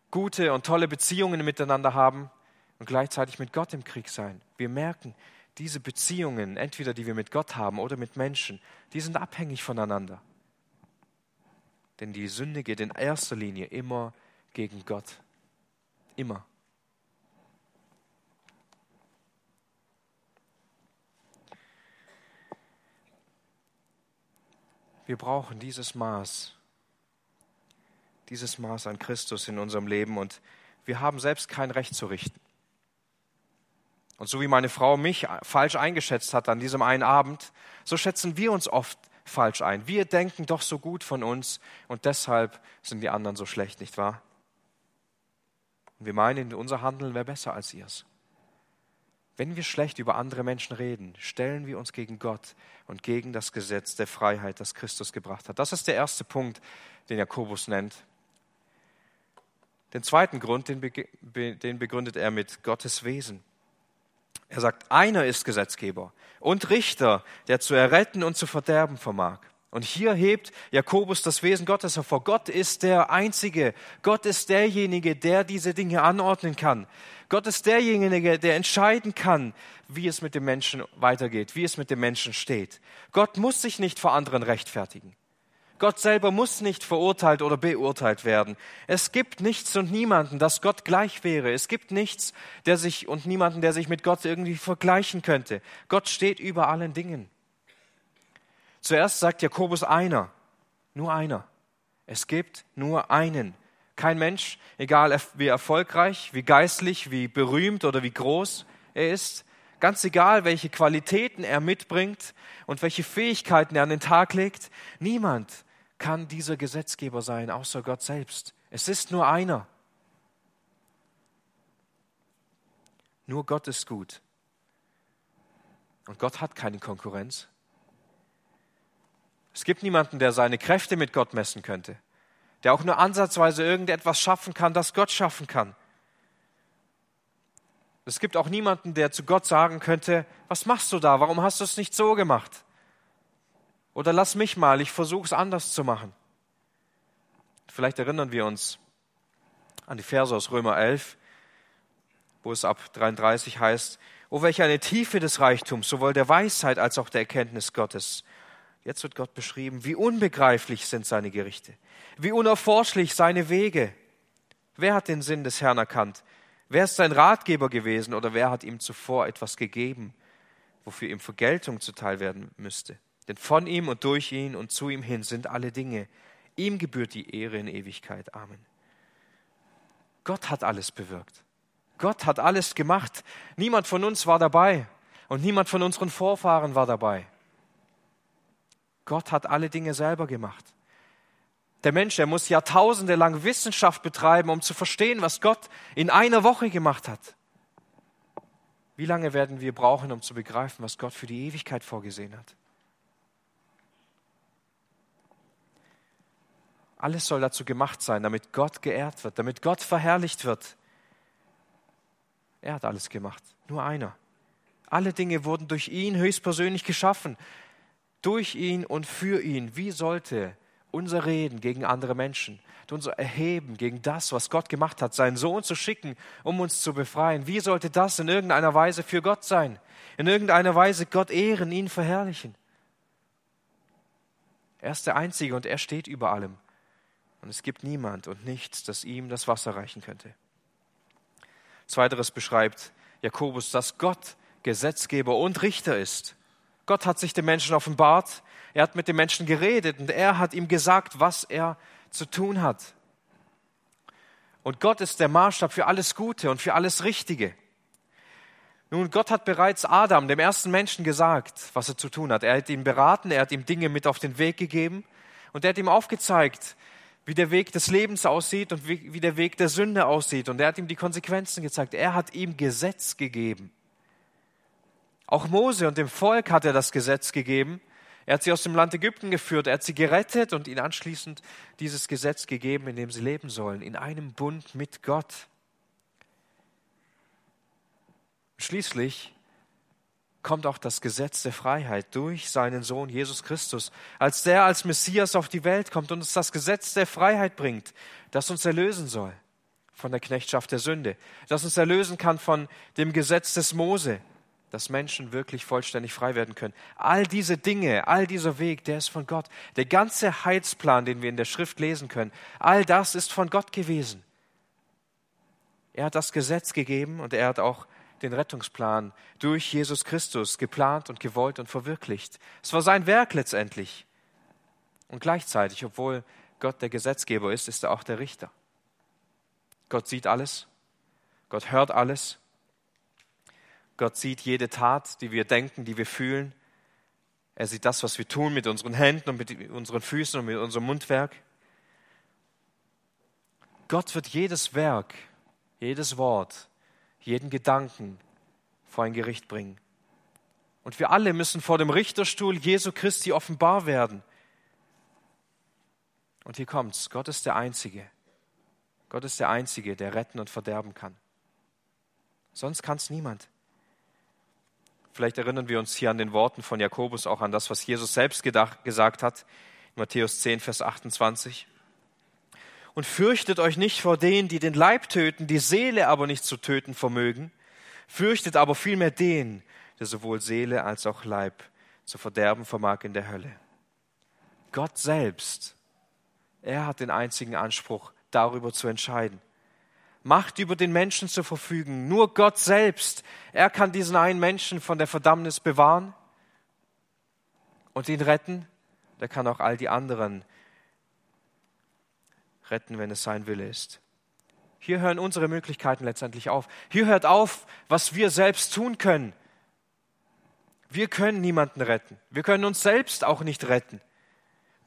gute und tolle Beziehungen miteinander haben und gleichzeitig mit Gott im Krieg sein. Wir merken, diese Beziehungen, entweder die wir mit Gott haben oder mit Menschen, die sind abhängig voneinander. Denn die Sünde geht in erster Linie immer gegen Gott. Immer. Wir brauchen dieses Maß, dieses Maß an Christus in unserem Leben und wir haben selbst kein Recht zu richten. Und so wie meine Frau mich falsch eingeschätzt hat an diesem einen Abend, so schätzen wir uns oft falsch ein. Wir denken doch so gut von uns und deshalb sind die anderen so schlecht, nicht wahr? Und wir meinen, unser Handeln wäre besser als ihrs. Wenn wir schlecht über andere Menschen reden, stellen wir uns gegen Gott und gegen das Gesetz der Freiheit, das Christus gebracht hat. Das ist der erste Punkt, den Jakobus nennt. Den zweiten Grund, den, begründet er mit Gottes Wesen. Er sagt, einer ist Gesetzgeber und Richter, der zu erretten und zu verderben vermag. Und hier hebt Jakobus das Wesen Gottes hervor. Gott ist der Einzige. Gott ist derjenige, der diese Dinge anordnen kann. Gott ist derjenige, der entscheiden kann, wie es mit dem Menschen weitergeht, wie es mit dem Menschen steht. Gott muss sich nicht vor anderen rechtfertigen. Gott selber muss nicht verurteilt oder beurteilt werden. Es gibt nichts und niemanden, das Gott gleich wäre. Es gibt nichts, der sich und niemanden, der sich mit Gott irgendwie vergleichen könnte. Gott steht über allen Dingen. Zuerst sagt Jakobus einer, nur einer. Es gibt nur einen. Kein Mensch, egal wie erfolgreich, wie geistlich, wie berühmt oder wie groß er ist, ganz egal, welche Qualitäten er mitbringt und welche Fähigkeiten er an den Tag legt, niemand kann dieser Gesetzgeber sein, außer Gott selbst. Es ist nur einer. Nur Gott ist gut. Und Gott hat keine Konkurrenz. Es gibt niemanden, der seine Kräfte mit Gott messen könnte, der auch nur ansatzweise irgendetwas schaffen kann, das Gott schaffen kann. Es gibt auch niemanden, der zu Gott sagen könnte, was machst du da? Warum hast du es nicht so gemacht? Oder lass mich mal, ich versuche es anders zu machen. Vielleicht erinnern wir uns an die Verse aus Römer 11, wo es ab 33 heißt, O welche eine Tiefe des Reichtums, sowohl der Weisheit als auch der Erkenntnis Gottes. Jetzt wird Gott beschrieben, wie unbegreiflich sind seine Gerichte, wie unerforschlich seine Wege. Wer hat den Sinn des Herrn erkannt? Wer ist sein Ratgeber gewesen oder wer hat ihm zuvor etwas gegeben, wofür ihm Vergeltung zuteil werden müsste? Denn von ihm und durch ihn und zu ihm hin sind alle Dinge. Ihm gebührt die Ehre in Ewigkeit. Amen. Gott hat alles bewirkt. Gott hat alles gemacht. Niemand von uns war dabei und niemand von unseren Vorfahren war dabei. Gott hat alle Dinge selber gemacht. Der Mensch, der muss jahrtausende lang Wissenschaft betreiben, um zu verstehen, was Gott in einer Woche gemacht hat. Wie lange werden wir brauchen, um zu begreifen, was Gott für die Ewigkeit vorgesehen hat? Alles soll dazu gemacht sein, damit Gott geehrt wird, damit Gott verherrlicht wird. Er hat alles gemacht, nur einer. Alle Dinge wurden durch ihn höchstpersönlich geschaffen, durch ihn und für ihn. Wie sollte unser Reden gegen andere Menschen, unser Erheben gegen das, was Gott gemacht hat, seinen Sohn zu schicken, um uns zu befreien, wie sollte das in irgendeiner Weise für Gott sein? In irgendeiner Weise Gott ehren, ihn verherrlichen? Er ist der Einzige und er steht über allem. Und es gibt niemand und nichts, das ihm das Wasser reichen könnte. Zweiteres beschreibt Jakobus, dass Gott Gesetzgeber und Richter ist. Gott hat sich dem Menschen offenbart, er hat mit dem Menschen geredet und er hat ihm gesagt, was er zu tun hat. Und Gott ist der Maßstab für alles Gute und für alles Richtige. Nun, Gott hat bereits Adam, dem ersten Menschen, gesagt, was er zu tun hat. Er hat ihn beraten, er hat ihm Dinge mit auf den Weg gegeben und er hat ihm aufgezeigt, wie der Weg des Lebens aussieht und wie, wie der Weg der Sünde aussieht. Und er hat ihm die Konsequenzen gezeigt. Er hat ihm Gesetz gegeben. Auch Mose und dem Volk hat er das Gesetz gegeben. Er hat sie aus dem Land Ägypten geführt, er hat sie gerettet und ihnen anschließend dieses Gesetz gegeben, in dem sie leben sollen, in einem Bund mit Gott. Schließlich kommt auch das Gesetz der Freiheit durch seinen Sohn Jesus Christus, als der als Messias auf die Welt kommt und uns das Gesetz der Freiheit bringt, das uns erlösen soll von der Knechtschaft der Sünde, das uns erlösen kann von dem Gesetz des Mose, dass Menschen wirklich vollständig frei werden können. All diese Dinge, all dieser Weg, der ist von Gott. Der ganze Heilsplan, den wir in der Schrift lesen können, all das ist von Gott gewesen. Er hat das Gesetz gegeben und er hat auch den Rettungsplan durch Jesus Christus geplant und gewollt und verwirklicht. Es war sein Werk letztendlich. Und gleichzeitig, obwohl Gott der Gesetzgeber ist, ist er auch der Richter. Gott sieht alles, Gott hört alles, Gott sieht jede Tat, die wir denken, die wir fühlen. Er sieht das, was wir tun mit unseren Händen und mit unseren Füßen und mit unserem Mundwerk. Gott wird jedes Werk, jedes Wort jeden Gedanken vor ein Gericht bringen. Und wir alle müssen vor dem Richterstuhl Jesu Christi offenbar werden. Und hier kommt's. Gott ist der Einzige. Gott ist der Einzige, der retten und verderben kann. Sonst kann es niemand. Vielleicht erinnern wir uns hier an den Worten von Jakobus auch an das, was Jesus selbst gedacht, gesagt hat. In Matthäus 10, Vers 28 und fürchtet euch nicht vor denen, die den Leib töten, die Seele aber nicht zu töten vermögen. Fürchtet aber vielmehr den, der sowohl Seele als auch Leib zu verderben vermag in der Hölle. Gott selbst, er hat den einzigen Anspruch, darüber zu entscheiden. Macht über den Menschen zu verfügen. Nur Gott selbst, er kann diesen einen Menschen von der Verdammnis bewahren und ihn retten. Der kann auch all die anderen retten, wenn es sein Wille ist. Hier hören unsere Möglichkeiten letztendlich auf. Hier hört auf, was wir selbst tun können. Wir können niemanden retten. Wir können uns selbst auch nicht retten.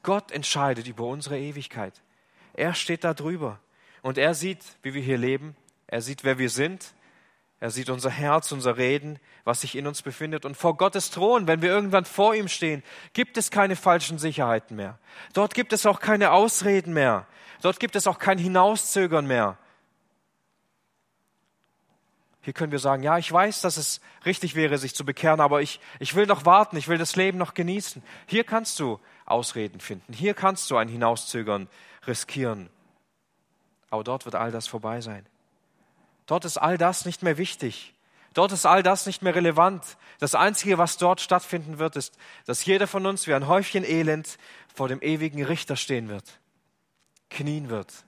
Gott entscheidet über unsere Ewigkeit. Er steht da drüber. Und er sieht, wie wir hier leben. Er sieht, wer wir sind. Er sieht unser Herz, unser Reden, was sich in uns befindet. Und vor Gottes Thron, wenn wir irgendwann vor ihm stehen, gibt es keine falschen Sicherheiten mehr. Dort gibt es auch keine Ausreden mehr. Dort gibt es auch kein Hinauszögern mehr. Hier können wir sagen, ja, ich weiß, dass es richtig wäre, sich zu bekehren, aber ich, ich will noch warten, ich will das Leben noch genießen. Hier kannst du Ausreden finden, hier kannst du ein Hinauszögern riskieren. Aber dort wird all das vorbei sein. Dort ist all das nicht mehr wichtig. Dort ist all das nicht mehr relevant. Das Einzige, was dort stattfinden wird, ist, dass jeder von uns wie ein Häufchen Elend vor dem ewigen Richter stehen wird, knien wird.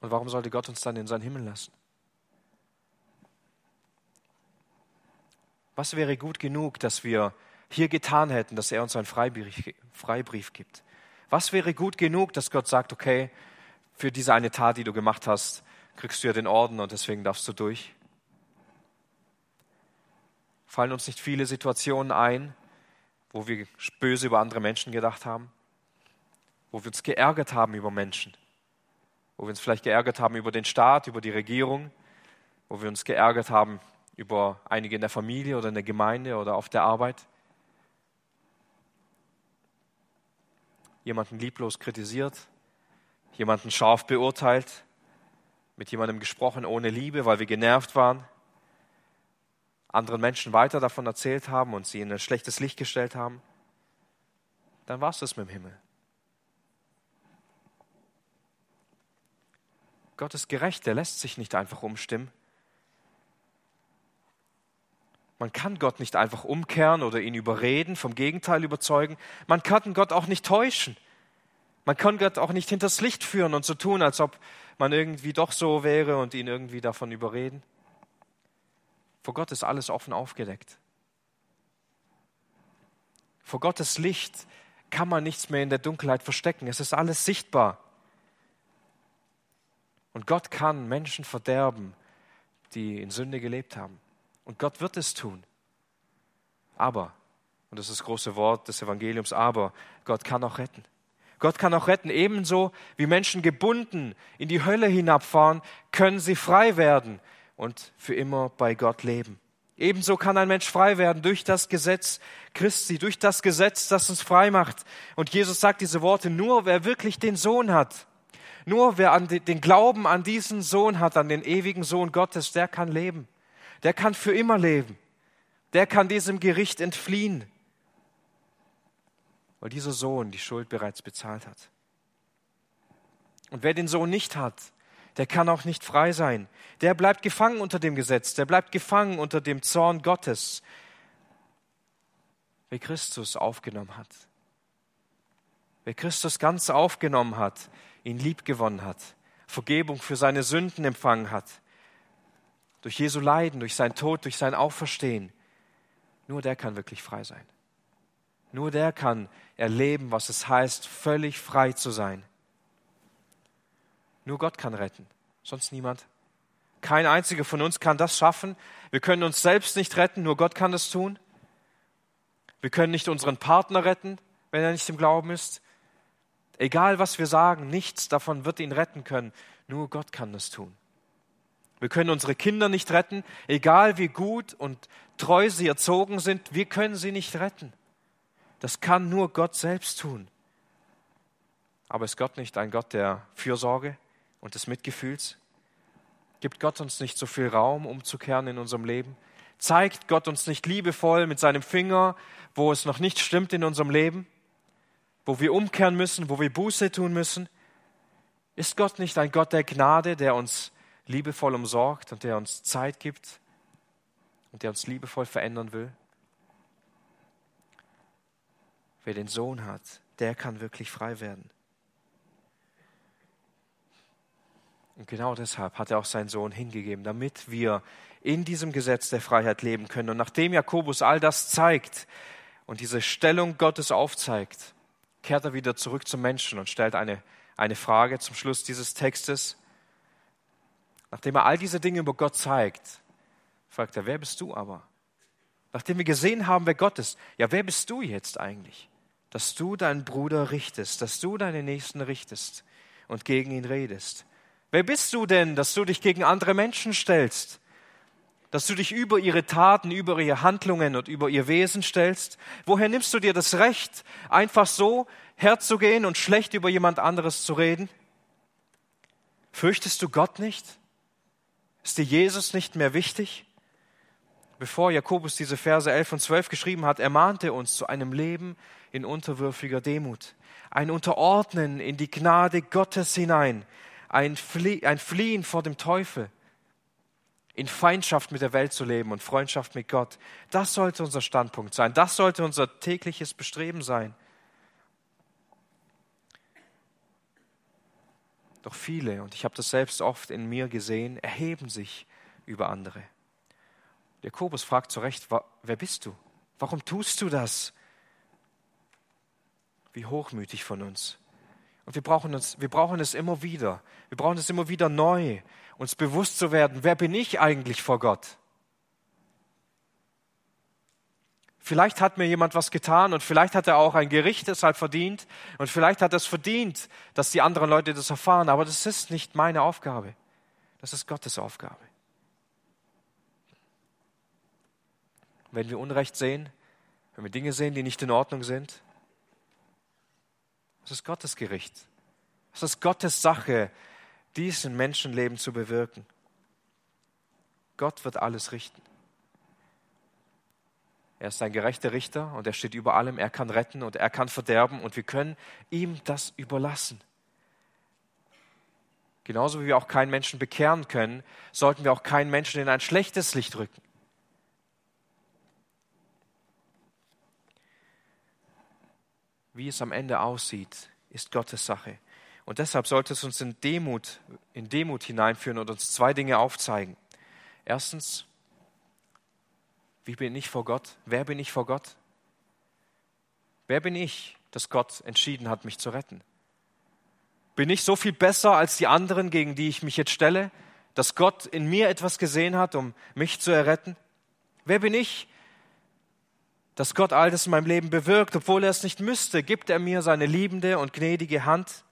Und warum sollte Gott uns dann in seinen Himmel lassen? Was wäre gut genug, dass wir hier getan hätten, dass er uns einen Freibrief, Freibrief gibt? Was wäre gut genug, dass Gott sagt, okay, für diese eine Tat, die du gemacht hast, kriegst du ja den Orden und deswegen darfst du durch? Fallen uns nicht viele Situationen ein, wo wir böse über andere Menschen gedacht haben, wo wir uns geärgert haben über Menschen, wo wir uns vielleicht geärgert haben über den Staat, über die Regierung, wo wir uns geärgert haben über einige in der Familie oder in der Gemeinde oder auf der Arbeit. Jemanden lieblos kritisiert, jemanden scharf beurteilt, mit jemandem gesprochen ohne Liebe, weil wir genervt waren, anderen Menschen weiter davon erzählt haben und sie in ein schlechtes Licht gestellt haben, dann war es das mit dem Himmel. Gott ist gerecht, der lässt sich nicht einfach umstimmen. Man kann Gott nicht einfach umkehren oder ihn überreden, vom Gegenteil überzeugen. Man kann Gott auch nicht täuschen. Man kann Gott auch nicht hinters Licht führen und so tun, als ob man irgendwie doch so wäre und ihn irgendwie davon überreden. Vor Gott ist alles offen aufgedeckt. Vor Gottes Licht kann man nichts mehr in der Dunkelheit verstecken. Es ist alles sichtbar. Und Gott kann Menschen verderben, die in Sünde gelebt haben. Und Gott wird es tun. Aber, und das ist das große Wort des Evangeliums, aber Gott kann auch retten. Gott kann auch retten. Ebenso wie Menschen gebunden in die Hölle hinabfahren, können sie frei werden und für immer bei Gott leben. Ebenso kann ein Mensch frei werden durch das Gesetz Christi, durch das Gesetz, das uns frei macht. Und Jesus sagt diese Worte, nur wer wirklich den Sohn hat, nur wer an den Glauben an diesen Sohn hat, an den ewigen Sohn Gottes, der kann leben. Der kann für immer leben. Der kann diesem Gericht entfliehen weil dieser Sohn die Schuld bereits bezahlt hat. Und wer den Sohn nicht hat, der kann auch nicht frei sein. Der bleibt gefangen unter dem Gesetz, der bleibt gefangen unter dem Zorn Gottes, wer Christus aufgenommen hat. Wer Christus ganz aufgenommen hat, ihn lieb gewonnen hat, Vergebung für seine Sünden empfangen hat, durch Jesu Leiden, durch sein Tod, durch sein Auferstehen, nur der kann wirklich frei sein. Nur der kann erleben, was es heißt, völlig frei zu sein. Nur Gott kann retten, sonst niemand. Kein einziger von uns kann das schaffen. Wir können uns selbst nicht retten, nur Gott kann das tun. Wir können nicht unseren Partner retten, wenn er nicht im Glauben ist. Egal was wir sagen, nichts davon wird ihn retten können. Nur Gott kann das tun. Wir können unsere Kinder nicht retten, egal wie gut und treu sie erzogen sind, wir können sie nicht retten. Das kann nur Gott selbst tun. Aber ist Gott nicht ein Gott der Fürsorge und des Mitgefühls? Gibt Gott uns nicht so viel Raum, umzukehren in unserem Leben? Zeigt Gott uns nicht liebevoll mit seinem Finger, wo es noch nicht stimmt in unserem Leben? Wo wir umkehren müssen, wo wir Buße tun müssen? Ist Gott nicht ein Gott der Gnade, der uns liebevoll umsorgt und der uns Zeit gibt und der uns liebevoll verändern will? Wer den Sohn hat, der kann wirklich frei werden. Und genau deshalb hat er auch seinen Sohn hingegeben, damit wir in diesem Gesetz der Freiheit leben können. Und nachdem Jakobus all das zeigt und diese Stellung Gottes aufzeigt, kehrt er wieder zurück zum Menschen und stellt eine, eine Frage zum Schluss dieses Textes. Nachdem er all diese Dinge über Gott zeigt, fragt er, wer bist du aber? Nachdem wir gesehen haben, wer Gott ist, ja, wer bist du jetzt eigentlich? dass du deinen Bruder richtest, dass du deinen Nächsten richtest und gegen ihn redest. Wer bist du denn, dass du dich gegen andere Menschen stellst? Dass du dich über ihre Taten, über ihre Handlungen und über ihr Wesen stellst? Woher nimmst du dir das Recht, einfach so herzugehen und schlecht über jemand anderes zu reden? Fürchtest du Gott nicht? Ist dir Jesus nicht mehr wichtig? Bevor Jakobus diese Verse 11 und 12 geschrieben hat, ermahnte er uns zu einem Leben in unterwürfiger Demut, ein Unterordnen in die Gnade Gottes hinein, ein, Flie ein Fliehen vor dem Teufel, in Feindschaft mit der Welt zu leben und Freundschaft mit Gott. Das sollte unser Standpunkt sein. Das sollte unser tägliches Bestreben sein. Doch viele, und ich habe das selbst oft in mir gesehen, erheben sich über andere. Jakobus fragt zu Recht, wer bist du? Warum tust du das? Wie hochmütig von uns. Und wir brauchen, uns, wir brauchen es immer wieder. Wir brauchen es immer wieder neu, uns bewusst zu werden, wer bin ich eigentlich vor Gott? Vielleicht hat mir jemand was getan und vielleicht hat er auch ein Gericht deshalb verdient und vielleicht hat er es verdient, dass die anderen Leute das erfahren, aber das ist nicht meine Aufgabe. Das ist Gottes Aufgabe. Wenn wir Unrecht sehen, wenn wir Dinge sehen, die nicht in Ordnung sind, das ist Gottes Gericht. Es ist Gottes Sache, dies in Menschenleben zu bewirken. Gott wird alles richten. Er ist ein gerechter Richter und er steht über allem. Er kann retten und er kann verderben und wir können ihm das überlassen. Genauso wie wir auch keinen Menschen bekehren können, sollten wir auch keinen Menschen in ein schlechtes Licht rücken. Wie es am Ende aussieht, ist Gottes Sache. Und deshalb sollte es uns in Demut, in Demut hineinführen und uns zwei Dinge aufzeigen. Erstens, wie bin ich vor Gott? Wer bin ich vor Gott? Wer bin ich, dass Gott entschieden hat, mich zu retten? Bin ich so viel besser als die anderen, gegen die ich mich jetzt stelle, dass Gott in mir etwas gesehen hat, um mich zu erretten? Wer bin ich, dass Gott all das in meinem Leben bewirkt, obwohl er es nicht müsste, gibt er mir seine liebende und gnädige Hand?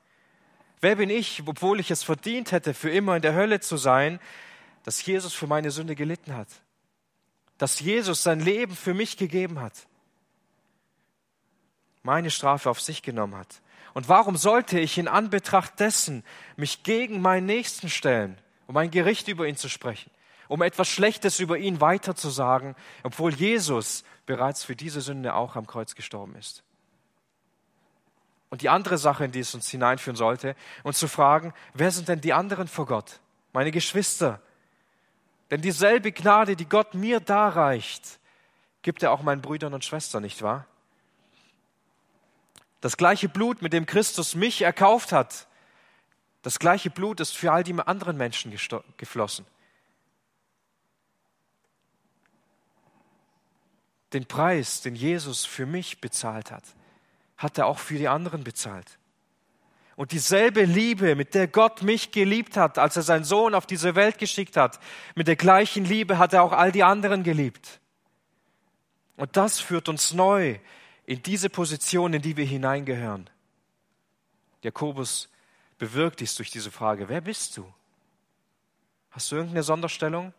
Wer bin ich, obwohl ich es verdient hätte, für immer in der Hölle zu sein, dass Jesus für meine Sünde gelitten hat? Dass Jesus sein Leben für mich gegeben hat, meine Strafe auf sich genommen hat. Und warum sollte ich in Anbetracht dessen mich gegen meinen Nächsten stellen, um ein Gericht über ihn zu sprechen, um etwas Schlechtes über ihn weiterzusagen, obwohl Jesus bereits für diese Sünde auch am Kreuz gestorben ist? Und die andere Sache, in die es uns hineinführen sollte, uns zu fragen, wer sind denn die anderen vor Gott? Meine Geschwister, denn dieselbe Gnade, die Gott mir darreicht, gibt er auch meinen Brüdern und Schwestern, nicht wahr? Das gleiche Blut, mit dem Christus mich erkauft hat, das gleiche Blut ist für all die anderen Menschen geflossen. Den Preis, den Jesus für mich bezahlt hat, hat er auch für die anderen bezahlt. Und dieselbe Liebe, mit der Gott mich geliebt hat, als er seinen Sohn auf diese Welt geschickt hat, mit der gleichen Liebe hat er auch all die anderen geliebt. Und das führt uns neu in diese Position, in die wir hineingehören. Jakobus bewirkt dies durch diese Frage, wer bist du? Hast du irgendeine Sonderstellung?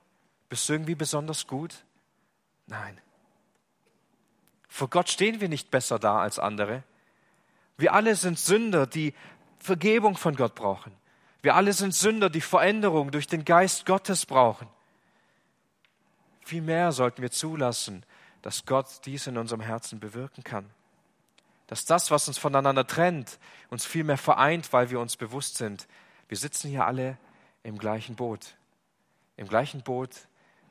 Bist du irgendwie besonders gut? Nein. Vor Gott stehen wir nicht besser da als andere. Wir alle sind Sünder, die Vergebung von Gott brauchen. Wir alle sind Sünder, die Veränderung durch den Geist Gottes brauchen. Vielmehr sollten wir zulassen, dass Gott dies in unserem Herzen bewirken kann. Dass das, was uns voneinander trennt, uns vielmehr vereint, weil wir uns bewusst sind, wir sitzen hier alle im gleichen Boot, im gleichen Boot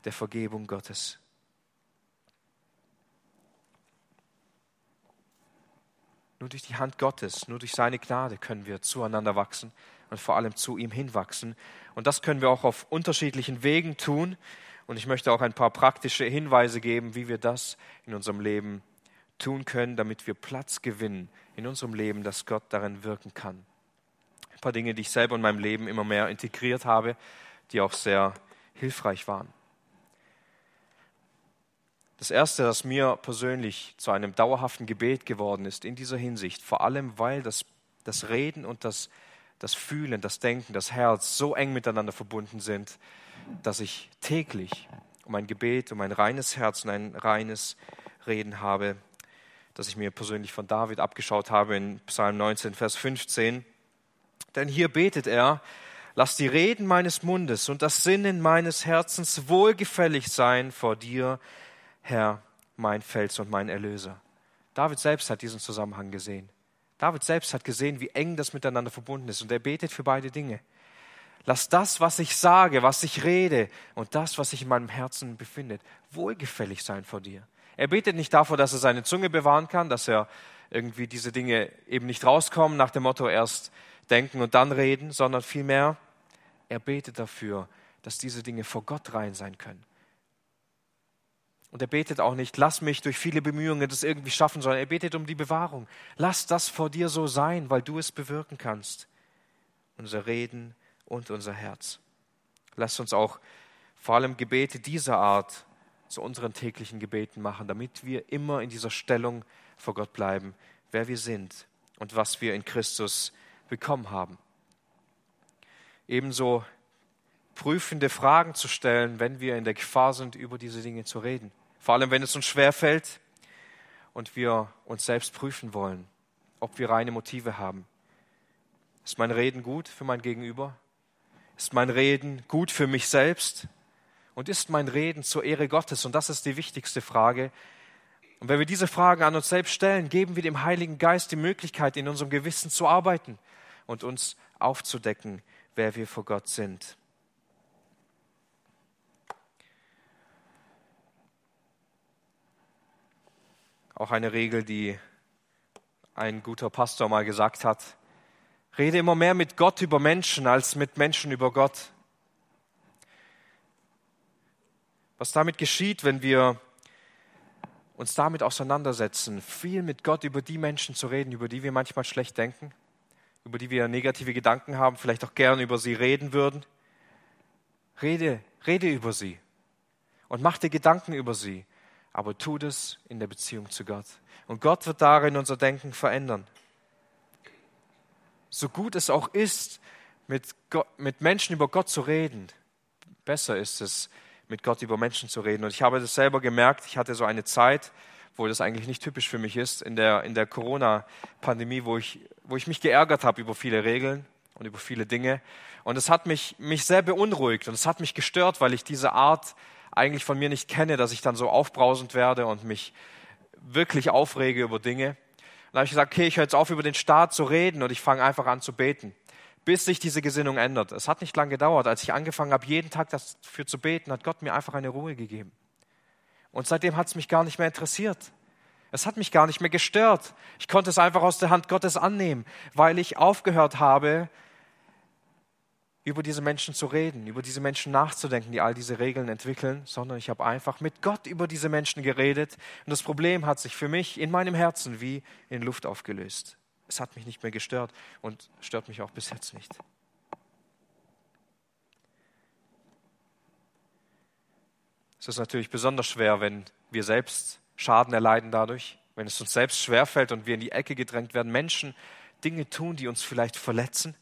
der Vergebung Gottes. Nur durch die Hand Gottes, nur durch seine Gnade können wir zueinander wachsen und vor allem zu ihm hinwachsen. Und das können wir auch auf unterschiedlichen Wegen tun. Und ich möchte auch ein paar praktische Hinweise geben, wie wir das in unserem Leben tun können, damit wir Platz gewinnen in unserem Leben, dass Gott darin wirken kann. Ein paar Dinge, die ich selber in meinem Leben immer mehr integriert habe, die auch sehr hilfreich waren. Das Erste, das mir persönlich zu einem dauerhaften Gebet geworden ist in dieser Hinsicht, vor allem weil das, das Reden und das, das Fühlen, das Denken, das Herz so eng miteinander verbunden sind, dass ich täglich um ein Gebet, um ein reines Herz und ein reines Reden habe, das ich mir persönlich von David abgeschaut habe in Psalm 19, Vers 15. Denn hier betet er, lass die Reden meines Mundes und das Sinnen meines Herzens wohlgefällig sein vor dir, Herr, mein Fels und mein Erlöser. David selbst hat diesen Zusammenhang gesehen. David selbst hat gesehen, wie eng das miteinander verbunden ist und er betet für beide Dinge. Lass das, was ich sage, was ich rede und das, was sich in meinem Herzen befindet, wohlgefällig sein vor dir. Er betet nicht davor, dass er seine Zunge bewahren kann, dass er irgendwie diese Dinge eben nicht rauskommen, nach dem Motto erst denken und dann reden, sondern vielmehr, er betet dafür, dass diese Dinge vor Gott rein sein können und er betet auch nicht, lass mich durch viele Bemühungen das irgendwie schaffen, sondern er betet um die Bewahrung. Lass das vor dir so sein, weil du es bewirken kannst. Unser Reden und unser Herz. Lass uns auch vor allem Gebete dieser Art zu unseren täglichen Gebeten machen, damit wir immer in dieser Stellung vor Gott bleiben, wer wir sind und was wir in Christus bekommen haben. Ebenso prüfende Fragen zu stellen, wenn wir in der Gefahr sind, über diese Dinge zu reden. Vor allem, wenn es uns schwer fällt und wir uns selbst prüfen wollen, ob wir reine Motive haben. Ist mein Reden gut für mein Gegenüber? Ist mein Reden gut für mich selbst? Und ist mein Reden zur Ehre Gottes? Und das ist die wichtigste Frage. Und wenn wir diese Fragen an uns selbst stellen, geben wir dem Heiligen Geist die Möglichkeit, in unserem Gewissen zu arbeiten und uns aufzudecken, wer wir vor Gott sind. Auch eine Regel, die ein guter Pastor mal gesagt hat. Rede immer mehr mit Gott über Menschen als mit Menschen über Gott. Was damit geschieht, wenn wir uns damit auseinandersetzen, viel mit Gott über die Menschen zu reden, über die wir manchmal schlecht denken, über die wir negative Gedanken haben, vielleicht auch gern über sie reden würden. Rede, rede über sie und mach dir Gedanken über sie aber tu das in der Beziehung zu Gott. Und Gott wird darin unser Denken verändern. So gut es auch ist, mit, Gott, mit Menschen über Gott zu reden, besser ist es, mit Gott über Menschen zu reden. Und ich habe das selber gemerkt, ich hatte so eine Zeit, wo das eigentlich nicht typisch für mich ist, in der, in der Corona-Pandemie, wo ich, wo ich mich geärgert habe über viele Regeln und über viele Dinge. Und es hat mich, mich sehr beunruhigt und es hat mich gestört, weil ich diese Art eigentlich von mir nicht kenne, dass ich dann so aufbrausend werde und mich wirklich aufrege über Dinge. dann habe ich gesagt, okay, ich höre jetzt auf, über den Staat zu reden und ich fange einfach an zu beten, bis sich diese Gesinnung ändert. Es hat nicht lange gedauert. Als ich angefangen habe, jeden Tag dafür zu beten, hat Gott mir einfach eine Ruhe gegeben. Und seitdem hat es mich gar nicht mehr interessiert. Es hat mich gar nicht mehr gestört. Ich konnte es einfach aus der Hand Gottes annehmen, weil ich aufgehört habe, über diese Menschen zu reden, über diese Menschen nachzudenken, die all diese Regeln entwickeln, sondern ich habe einfach mit Gott über diese Menschen geredet und das Problem hat sich für mich in meinem Herzen wie in Luft aufgelöst. Es hat mich nicht mehr gestört und stört mich auch bis jetzt nicht. Es ist natürlich besonders schwer, wenn wir selbst Schaden erleiden dadurch, wenn es uns selbst schwerfällt und wir in die Ecke gedrängt werden, Menschen Dinge tun, die uns vielleicht verletzen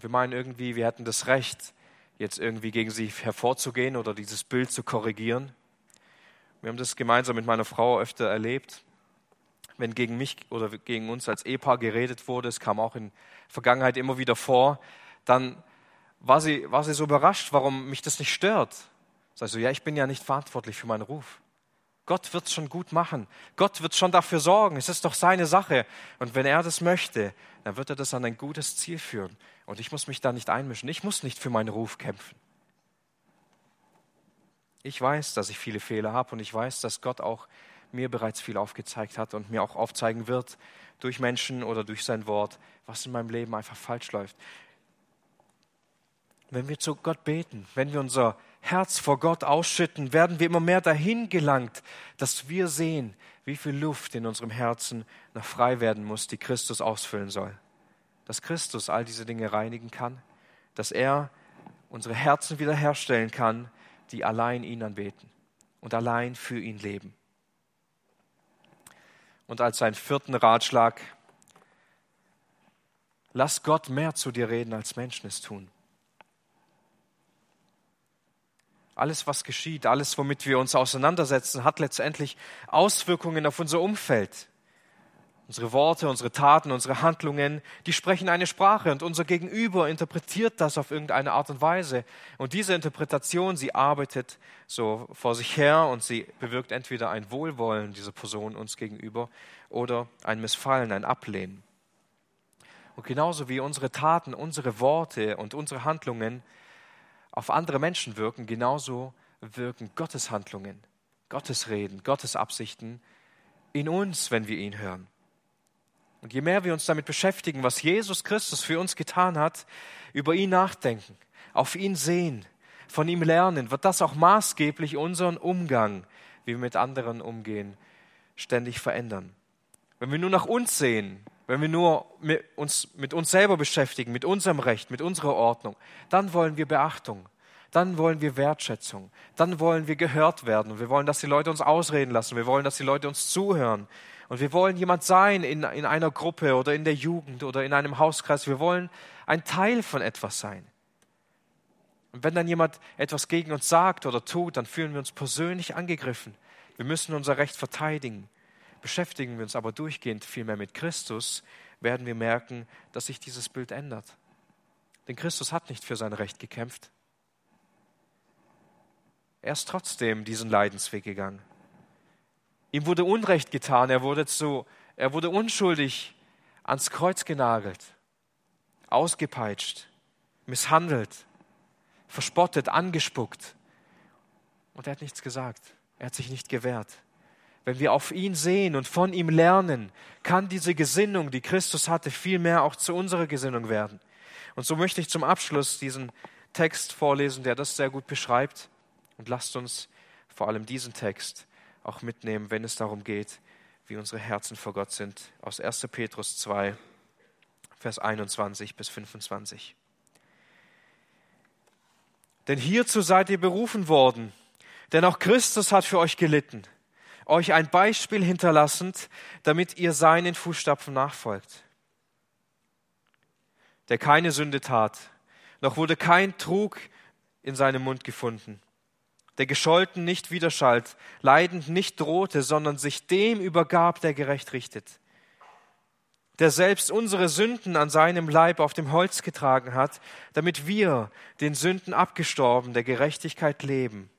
Und wir meinen irgendwie, wir hätten das Recht, jetzt irgendwie gegen sie hervorzugehen oder dieses Bild zu korrigieren. Wir haben das gemeinsam mit meiner Frau öfter erlebt. Wenn gegen mich oder gegen uns als Ehepaar geredet wurde, es kam auch in Vergangenheit immer wieder vor, dann war sie, war sie so überrascht, warum mich das nicht stört. Sag so, ja, ich bin ja nicht verantwortlich für meinen Ruf. Gott wird es schon gut machen. Gott wird schon dafür sorgen. Es ist doch seine Sache. Und wenn er das möchte, dann wird er das an ein gutes Ziel führen. Und ich muss mich da nicht einmischen. Ich muss nicht für meinen Ruf kämpfen. Ich weiß, dass ich viele Fehler habe und ich weiß, dass Gott auch mir bereits viel aufgezeigt hat und mir auch aufzeigen wird durch Menschen oder durch sein Wort, was in meinem Leben einfach falsch läuft. Wenn wir zu Gott beten, wenn wir unser Herz vor Gott ausschütten, werden wir immer mehr dahin gelangt, dass wir sehen, wie viel Luft in unserem Herzen noch frei werden muss, die Christus ausfüllen soll. Dass Christus all diese Dinge reinigen kann, dass er unsere Herzen wiederherstellen kann, die allein ihn anbeten und allein für ihn leben. Und als seinen vierten Ratschlag, lass Gott mehr zu dir reden, als Menschen es tun. Alles, was geschieht, alles, womit wir uns auseinandersetzen, hat letztendlich Auswirkungen auf unser Umfeld. Unsere Worte, unsere Taten, unsere Handlungen, die sprechen eine Sprache und unser Gegenüber interpretiert das auf irgendeine Art und Weise. Und diese Interpretation, sie arbeitet so vor sich her und sie bewirkt entweder ein Wohlwollen dieser Person uns gegenüber oder ein Missfallen, ein Ablehnen. Und genauso wie unsere Taten, unsere Worte und unsere Handlungen auf andere Menschen wirken, genauso wirken Gottes Handlungen, Gottes Reden, Gottes Absichten in uns, wenn wir ihn hören. Und je mehr wir uns damit beschäftigen, was Jesus Christus für uns getan hat, über ihn nachdenken, auf ihn sehen, von ihm lernen, wird das auch maßgeblich unseren Umgang, wie wir mit anderen umgehen, ständig verändern. Wenn wir nur nach uns sehen, wenn wir nur mit uns, mit uns selber beschäftigen, mit unserem Recht, mit unserer Ordnung, dann wollen wir Beachtung, dann wollen wir Wertschätzung, dann wollen wir gehört werden und wir wollen, dass die Leute uns ausreden lassen, wir wollen, dass die Leute uns zuhören und wir wollen jemand sein in, in einer Gruppe oder in der Jugend oder in einem Hauskreis, wir wollen ein Teil von etwas sein. Und wenn dann jemand etwas gegen uns sagt oder tut, dann fühlen wir uns persönlich angegriffen. Wir müssen unser Recht verteidigen. Beschäftigen wir uns aber durchgehend viel mehr mit Christus, werden wir merken, dass sich dieses Bild ändert. Denn Christus hat nicht für sein Recht gekämpft. Er ist trotzdem diesen Leidensweg gegangen. Ihm wurde Unrecht getan, er wurde, zu, er wurde unschuldig ans Kreuz genagelt, ausgepeitscht, misshandelt, verspottet, angespuckt. Und er hat nichts gesagt. Er hat sich nicht gewehrt. Wenn wir auf ihn sehen und von ihm lernen, kann diese Gesinnung, die Christus hatte, vielmehr auch zu unserer Gesinnung werden. Und so möchte ich zum Abschluss diesen Text vorlesen, der das sehr gut beschreibt. Und lasst uns vor allem diesen Text auch mitnehmen, wenn es darum geht, wie unsere Herzen vor Gott sind. Aus 1. Petrus 2, Vers 21 bis 25. Denn hierzu seid ihr berufen worden, denn auch Christus hat für euch gelitten, euch ein Beispiel hinterlassend, damit ihr seinen Fußstapfen nachfolgt. Der keine Sünde tat, noch wurde kein Trug in seinem Mund gefunden der gescholten nicht widerschallt, leidend nicht drohte, sondern sich dem übergab, der gerecht richtet, der selbst unsere Sünden an seinem Leib auf dem Holz getragen hat, damit wir, den Sünden abgestorben, der Gerechtigkeit leben.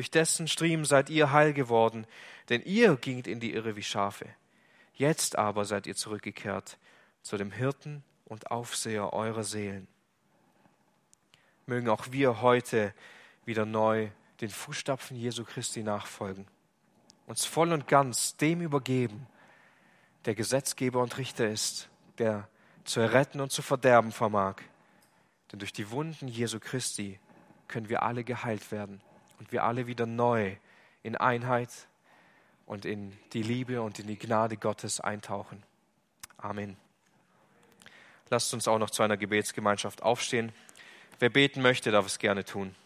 Durch dessen Striemen seid ihr heil geworden, denn ihr gingt in die Irre wie Schafe. Jetzt aber seid ihr zurückgekehrt zu dem Hirten und Aufseher eurer Seelen. Mögen auch wir heute wieder neu den Fußstapfen Jesu Christi nachfolgen, uns voll und ganz dem übergeben, der Gesetzgeber und Richter ist, der zu erretten und zu verderben vermag. Denn durch die Wunden Jesu Christi können wir alle geheilt werden und wir alle wieder neu in Einheit und in die Liebe und in die Gnade Gottes eintauchen. Amen. Lasst uns auch noch zu einer Gebetsgemeinschaft aufstehen. Wer beten möchte, darf es gerne tun.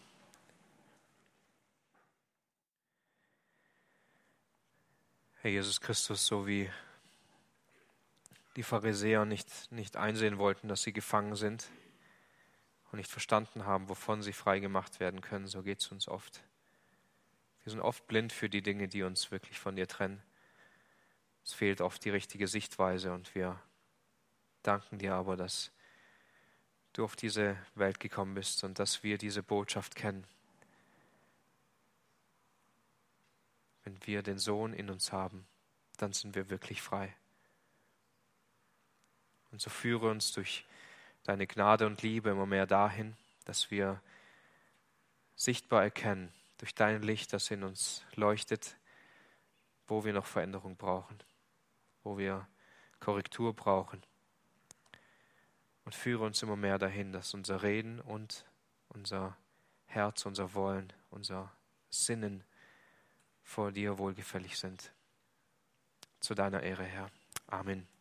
Herr Jesus Christus, so wie die Pharisäer nicht, nicht einsehen wollten, dass sie gefangen sind und nicht verstanden haben, wovon sie frei gemacht werden können, so geht es uns oft. Wir sind oft blind für die Dinge, die uns wirklich von dir trennen. Es fehlt oft die richtige Sichtweise und wir danken dir aber, dass du auf diese Welt gekommen bist und dass wir diese Botschaft kennen. Wenn wir den Sohn in uns haben, dann sind wir wirklich frei. Und so führe uns durch deine Gnade und Liebe immer mehr dahin, dass wir sichtbar erkennen, durch dein Licht, das in uns leuchtet, wo wir noch Veränderung brauchen, wo wir Korrektur brauchen. Und führe uns immer mehr dahin, dass unser Reden und unser Herz, unser Wollen, unser Sinnen vor dir wohlgefällig sind. Zu deiner Ehre, Herr. Amen.